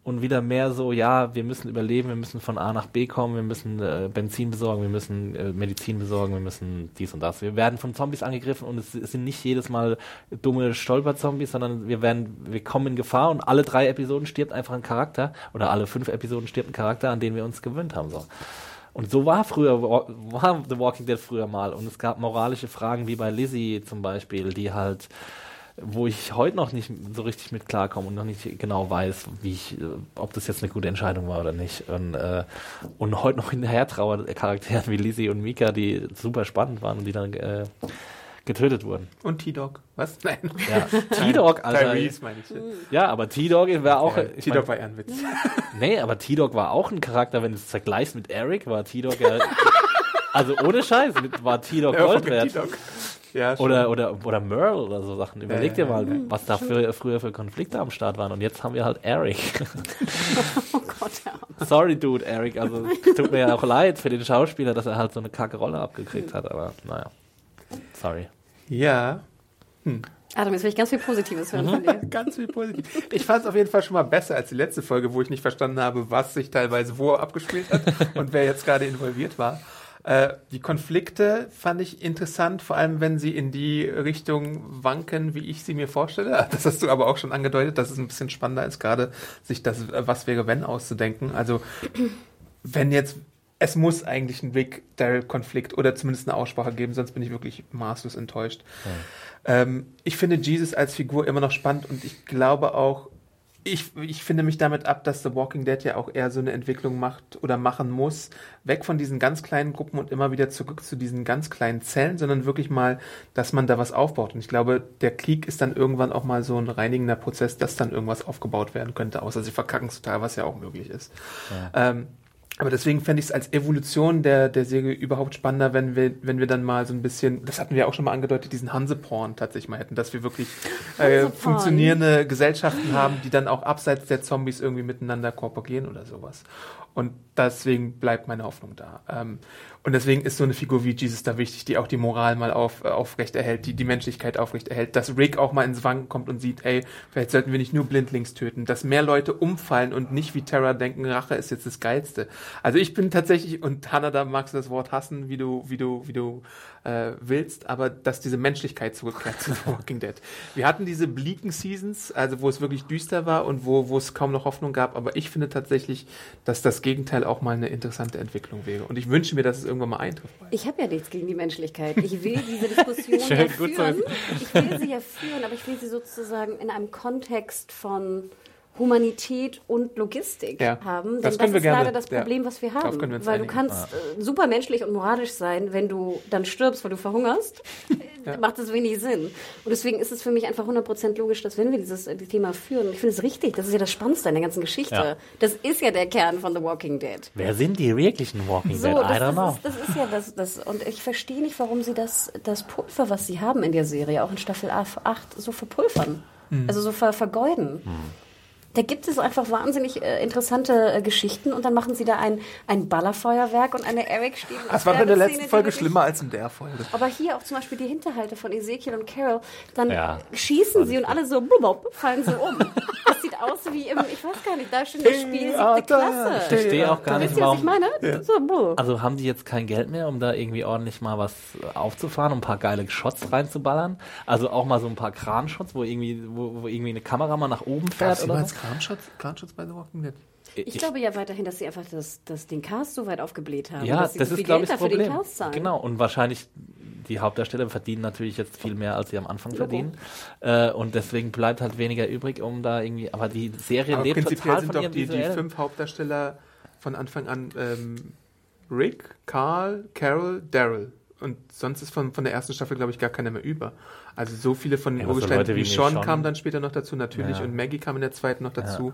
und wieder mehr so, ja, wir müssen überleben, wir müssen von A nach B kommen, wir müssen äh, Benzin besorgen, wir müssen äh, Medizin besorgen, wir müssen dies und das. Wir werden von Zombies angegriffen und es, es sind nicht jedes Mal dumme Stolperzombies, sondern wir werden, wir kommen in Gefahr und alle drei Episoden stirbt einfach ein Charakter oder alle fünf Episoden stirbt ein Charakter, an den wir uns gewöhnt haben. So. Und so war früher, war The Walking Dead früher mal. Und es gab moralische Fragen wie bei Lizzie zum Beispiel, die halt, wo ich heute noch nicht so richtig mit klarkomme und noch nicht genau weiß, wie ich, äh, ob das jetzt eine gute Entscheidung war oder nicht. Und, äh, und heute noch hinterher trauert Charakteren wie Lizzie und Mika, die super spannend waren und die dann äh, getötet wurden. Und T-Dog. Was? Nein. Ja, T-Dog, Alter. Tyrese meine ich. Ja, aber T-Dog war auch. Ja, T-Dog war eher ein Witz. nee, aber T-Dog war auch ein Charakter, wenn du es vergleichst mit Eric, war T-Dog ja. also ohne Scheiß, war T-Dog Ja, Gold wert. Ja, schon. Oder, oder, oder Merle oder so Sachen. Überleg Ja, dir ja, mal, was da für, früher für Konflikte am Start waren. Und jetzt haben wir halt Eric. Oh Gott, ja. Sorry, Dude, Eric. Also, tut mir ja auch leid für den Schauspieler, dass er halt so eine kacke Rolle abgekriegt hat. Aber naja. Sorry. Ja, Adam, jetzt will ich ganz viel Positives hören von dir. ganz viel positiv. Ich fand es auf jeden Fall schon mal besser als die letzte Folge, wo ich nicht verstanden habe, was sich teilweise wo abgespielt hat und wer jetzt gerade involviert war. Äh, die Konflikte fand ich interessant, vor allem wenn sie in die Richtung wanken, wie ich sie mir vorstelle. Das hast du aber auch schon angedeutet, dass es ein bisschen spannender ist, gerade sich das Was wäre wenn auszudenken. Also wenn jetzt, es muss eigentlich einen Rick Daryl-Konflikt oder zumindest eine Aussprache geben, sonst bin ich wirklich maßlos enttäuscht. Ähm, ich finde Jesus als Figur immer noch spannend und ich glaube auch, ich, ich finde mich damit ab, dass The Walking Dead ja auch eher so eine Entwicklung macht oder machen muss, weg von diesen ganz kleinen Gruppen und immer wieder zurück zu diesen ganz kleinen Zellen, sondern wirklich mal, dass man da was aufbaut. Und ich glaube, der Krieg ist dann irgendwann auch mal so ein reinigender Prozess, dass dann irgendwas aufgebaut werden könnte, außer sie verkacken es total, was ja auch möglich ist. Ähm, aber deswegen fände ich es als Evolution der, der Serie überhaupt spannender, wenn wir, wenn wir dann mal so ein bisschen, das hatten wir auch schon mal angedeutet, diesen Hanseporn tatsächlich mal hätten, dass wir wirklich äh, funktionierende Gesellschaften haben, die dann auch abseits der Zombies irgendwie miteinander kooperieren oder sowas. Und deswegen bleibt meine Hoffnung da. Ähm, und deswegen ist so eine Figur wie Jesus da wichtig, die auch die Moral mal auf, aufrecht erhält, die die Menschlichkeit aufrecht erhält, dass Rick auch mal ins Wanken kommt und sieht, ey, vielleicht sollten wir nicht nur blindlings töten, dass mehr Leute umfallen und nicht wie Terra denken, Rache ist jetzt das Geilste. Also ich bin tatsächlich, und Hannah, da magst du das Wort hassen, wie du, wie du, wie du äh, willst, aber dass diese Menschlichkeit zurückkehrt zu The Walking Dead. Wir hatten diese bleaken Seasons, also wo es wirklich düster war und wo, wo es kaum noch Hoffnung gab, aber ich finde tatsächlich, dass das Gegenteil auch mal eine interessante Entwicklung wäre. Und ich wünsche mir, dass es irgendwann mal eintrifft. Ich habe ja nichts gegen die Menschlichkeit. Ich will diese Diskussion ja führen. Ich will sie ja führen, aber ich will sie sozusagen in einem Kontext von Humanität und Logistik Ja, haben. Denn das das, können wir ist gerne. leider das Ja. Problem, was wir haben. wir weil du kannst äh, super menschlich und moralisch sein, wenn du dann stirbst, weil du verhungerst. äh, Macht das wenig Sinn. Und deswegen ist es für mich einfach 100% logisch, dass wenn wir dieses äh, Thema führen, ich finde es richtig, das ist ja das Spannendste in der ganzen Geschichte. Ja. Das ist ja der Kern von The Walking Dead. Wer sind die wirklichen Walking So, Dead? das, I don't das, know. ist, das ist ja das, das. Und ich verstehe nicht, warum sie das, das Pulver, was sie haben in der Serie, auch in Staffel 8, so verpulvern. Also so ver, vergeuden. Da gibt es einfach wahnsinnig äh, interessante äh, Geschichten und dann machen sie da ein, ein Ballerfeuerwerk und eine Eric steht. Das war in der letzten Folge schlimmer als in der Folge. Aber hier auch zum Beispiel die Hinterhalte von Ezekiel und Carol, dann Ja. schießen sie und alle so blub, fallen so um. Das sieht aus wie im, ich weiß gar nicht, da steht das Spiel siebte Klasse. Ich verstehe auch gar Wisst nicht, ihr, was ich meine? So, blub. Also haben die jetzt kein Geld mehr, um da irgendwie ordentlich mal was aufzufahren, um ein paar geile Shots reinzuballern? Also auch mal so ein paar Kranshots, wo irgendwie, wo, wo irgendwie eine Kamera mal nach oben fährt oder so? Kranschutz, Kranschutz bei The Walking Dead? Ich, glaube ja weiterhin, dass sie einfach das, das, den Cast so weit aufgebläht haben. Ja, dass sie das so ist, viel glaube Geld ich, das dafür den Problem. Cast zahlen. Genau, und wahrscheinlich die Hauptdarsteller verdienen natürlich jetzt viel mehr, als sie am Anfang verdienen. Äh, und deswegen bleibt halt weniger übrig, um da irgendwie. Aber die Serie Aber lebt prinzipiell total sind von doch ihrem die, die fünf Hauptdarsteller von Anfang an ähm, Rick, Carl, Carol, Daryl. Und sonst ist von, von der ersten Staffel, glaube ich, gar keiner mehr über. Also so viele von den Ja, so Urgesteinen wie Sean Sean- kamen dann später noch dazu, natürlich. Ja. Und Maggie kam in der zweiten noch dazu.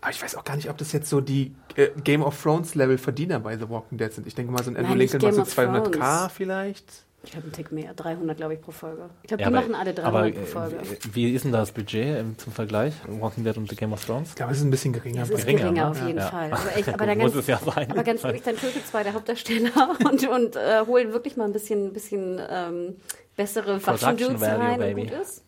Aber ich weiß auch gar nicht, ob das jetzt so die äh, Game of Thrones Level Verdiener bei The Walking Dead sind. Ich denke mal, so ein Andrew Lincoln macht so Game of 200k Thrones. vielleicht. Ich glaube, einen Tick mehr. 300, glaube ich, pro Folge. Ich glaube, Ja, die aber- machen alle 300 aber, pro Folge. äh, Wie ist denn das Budget im, zum Vergleich? Walking Dead und The Game of Thrones? Ich glaube, es ist ein bisschen geringer. Es ist geringer, geringer, ne? auf jeden Ja. Fall. Aber, echt, aber, dann Muss ganz, es ja sein. aber ganz ehrlich, dann tötet zwei der Hauptdarsteller und, und äh, holen wirklich mal ein bisschen, bisschen ähm, bessere value, rein baby. und gut ist.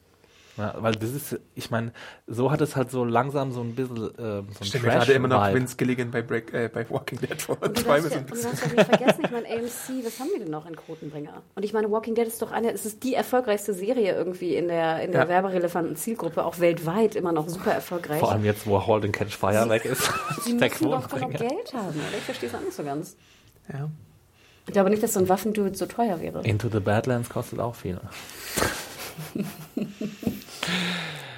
Ja, weil das ist, ich meine, so hat es halt so langsam so ein bisschen äh, so ein Ich stelle gerade immer noch. Vince Gilligan bei, Break, äh, bei Walking Dead vor. Und du darfst, so ja, nicht vergessen, ich meine, AMC, was haben wir denn noch in Quotenbringer? Und ich meine, Walking Dead ist doch eine, es ist die erfolgreichste Serie irgendwie in der, in der Ja. werberelevanten Zielgruppe, auch weltweit immer noch super erfolgreich. Vor allem jetzt, wo Halt and Catch Fire Sie- weg ist. Sie müssen doch genug. Geld haben, oder? Ich verstehe es auch nicht so ganz. Ja. Ich glaube nicht, dass so ein Waffendude so teuer wäre. Into the Badlands kostet auch viel.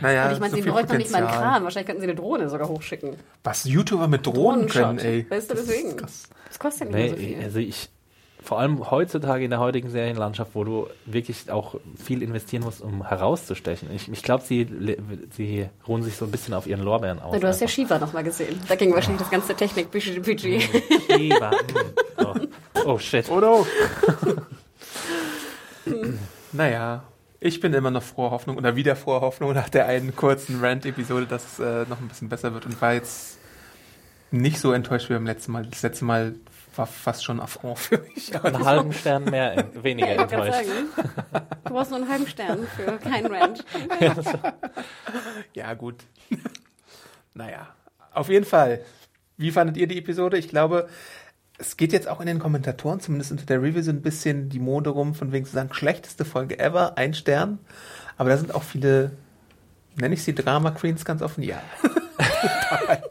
Naja, Und ich meine, so sie bräuchten noch nicht mal einen. Kran. Wahrscheinlich könnten sie eine Drohne sogar hochschicken. Was YouTuber mit Drohnen können, ey. Weißt du, Das deswegen. krass. Das kostet ja nicht mehr so Nee, viel. also ich, vor allem heutzutage in der heutigen Serienlandschaft, wo du wirklich auch viel investieren musst, um herauszustechen. Ich, ich glaube, sie, sie ruhen sich so ein bisschen auf ihren Lorbeeren aus. Du hast ja einfach. Shiva nochmal gesehen. Da ging wahrscheinlich das ganze Technik-Budget. Shiva, oh. oh shit. Oh no. naja, ich bin immer noch froher Hoffnung oder wieder froher Hoffnung nach der einen kurzen Rant-Episode, dass es äh, noch ein bisschen besser wird und war jetzt nicht so enttäuscht wie beim letzten Mal. Das letzte Mal war fast schon Affront für mich. Aber Einen halben Stern mehr, en- weniger Ich wollte gerade enttäuscht. sagen, du brauchst nur einen halben Stern für keinen Rant. Ja, gut. naja, auf jeden Fall. Wie fandet ihr die Episode? Ich glaube, es geht jetzt auch in den Kommentatoren, zumindest unter der Review, so ein bisschen die Mode rum, von wegen zu sagen, schlechteste Folge ever, ein Stern. Aber da sind auch viele, nenne ich sie Drama Queens ganz offen? Ja.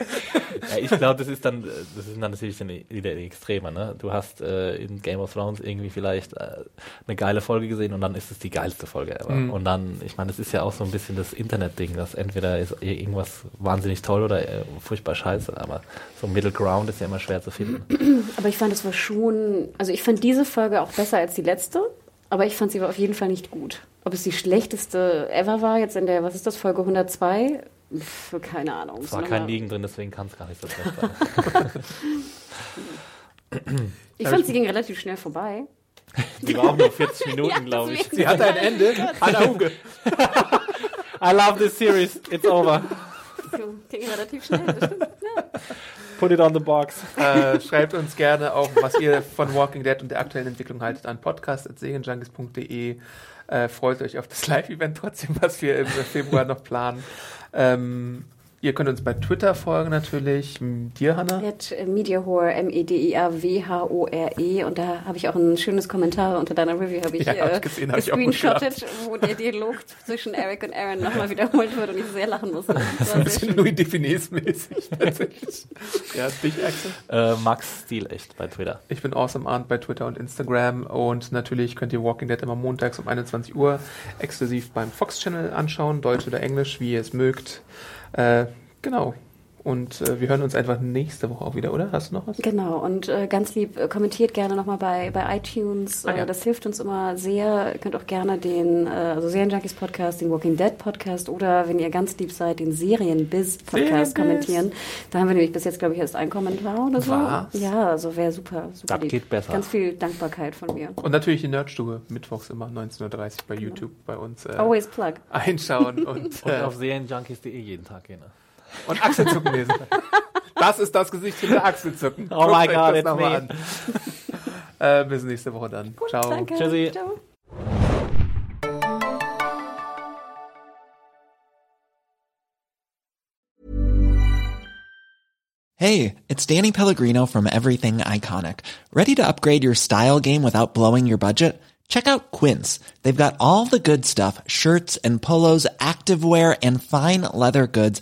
Ja, ich glaube, das ist dann, das ist dann natürlich wieder die Extreme, ne? Du hast äh, in Game of Thrones irgendwie vielleicht äh, eine geile Folge gesehen und dann ist es die geilste Folge ever. Mhm. Und dann, ich meine, das ist ja auch so ein bisschen das Internet-Ding, dass entweder ist irgendwas wahnsinnig toll oder äh, furchtbar scheiße, aber so Middle Ground ist ja immer schwer zu finden. Aber ich fand, es war schon, also ich fand diese Folge auch besser als die letzte, aber ich fand sie war auf jeden Fall nicht gut. Ob es die schlechteste ever war, jetzt in der, was ist das, Folge 102? Keine Ahnung. Es war kein Liegen drin, deswegen kann es gar nicht so schlecht sein. Ich fand, sie ging relativ schnell vorbei. Die war auch nur 40 Minuten, Ja, glaube ich. Sie hat ein Ende. Anna Huge. I love this series, it's over. So, ging relativ schnell, das stimmt. Put it on the box. Äh, schreibt uns gerne auch, was ihr von Walking Dead und der aktuellen Entwicklung haltet an podcast.serienjunkies.de. Äh, freut euch auf das Live-Event trotzdem, was wir im Februar noch planen. Ähm, ihr könnt uns bei Twitter folgen natürlich. Dir, Hanna? At Mediahore, M-E-D-I-A-W-H-O-R-E. Und da habe ich auch ein schönes Kommentar unter deiner Review, habe ich, Ja, hab ich äh, gesehen, hab ich auch gut gescreenshottet, wo der Dialog zwischen Eric und Aaron nochmal wiederholt wird und ich sehr lachen musste. Das war Ein bisschen. Louis Defines-mäßig tatsächlich. ja, dich, Axel? Äh, Max Stil echt bei Twitter. Ich bin Awesome Arndt bei Twitter und Instagram und natürlich könnt ihr Walking Dead immer montags um 21 Uhr exklusiv beim Fox Channel anschauen, Deutsch oder Englisch, wie ihr es mögt. Äh, genau. Und äh, wir hören uns einfach nächste Woche auch wieder, oder? Hast du noch was? Genau, und äh, ganz lieb, äh, kommentiert gerne nochmal bei, bei iTunes. Ah, ja. Äh, das hilft uns immer sehr. Ihr könnt auch gerne den, äh, also Serienjunkies Podcast, den Walking Dead Podcast oder, wenn ihr ganz lieb seid, den Serienbiz Podcast Serienbiz. kommentieren. Da haben wir nämlich bis jetzt, glaube ich, erst einen Kommentar oder so. Was? Ja, also wäre super, super Das lieb. geht besser. Ganz viel Dankbarkeit von mir. Und natürlich die Nerdstube, mittwochs immer 19.30 Uhr bei YouTube bei uns äh, Always plug. einschauen und, Und auf serienjunkies.de jeden Tag gehen. Ne? und Achselzucken lesen. Das ist das Gesicht hinter Achselzucken. Oh my euch God, das it's noch an. Äh, bis nächste Woche dann. Ciao. Danke. Tschüssi. Ciao. Hey, it's Danny Pellegrino from Everything Iconic. Ready to upgrade your style game without blowing your budget? Check out Quince. They've got all the good stuff, shirts and polos, activewear and fine leather goods,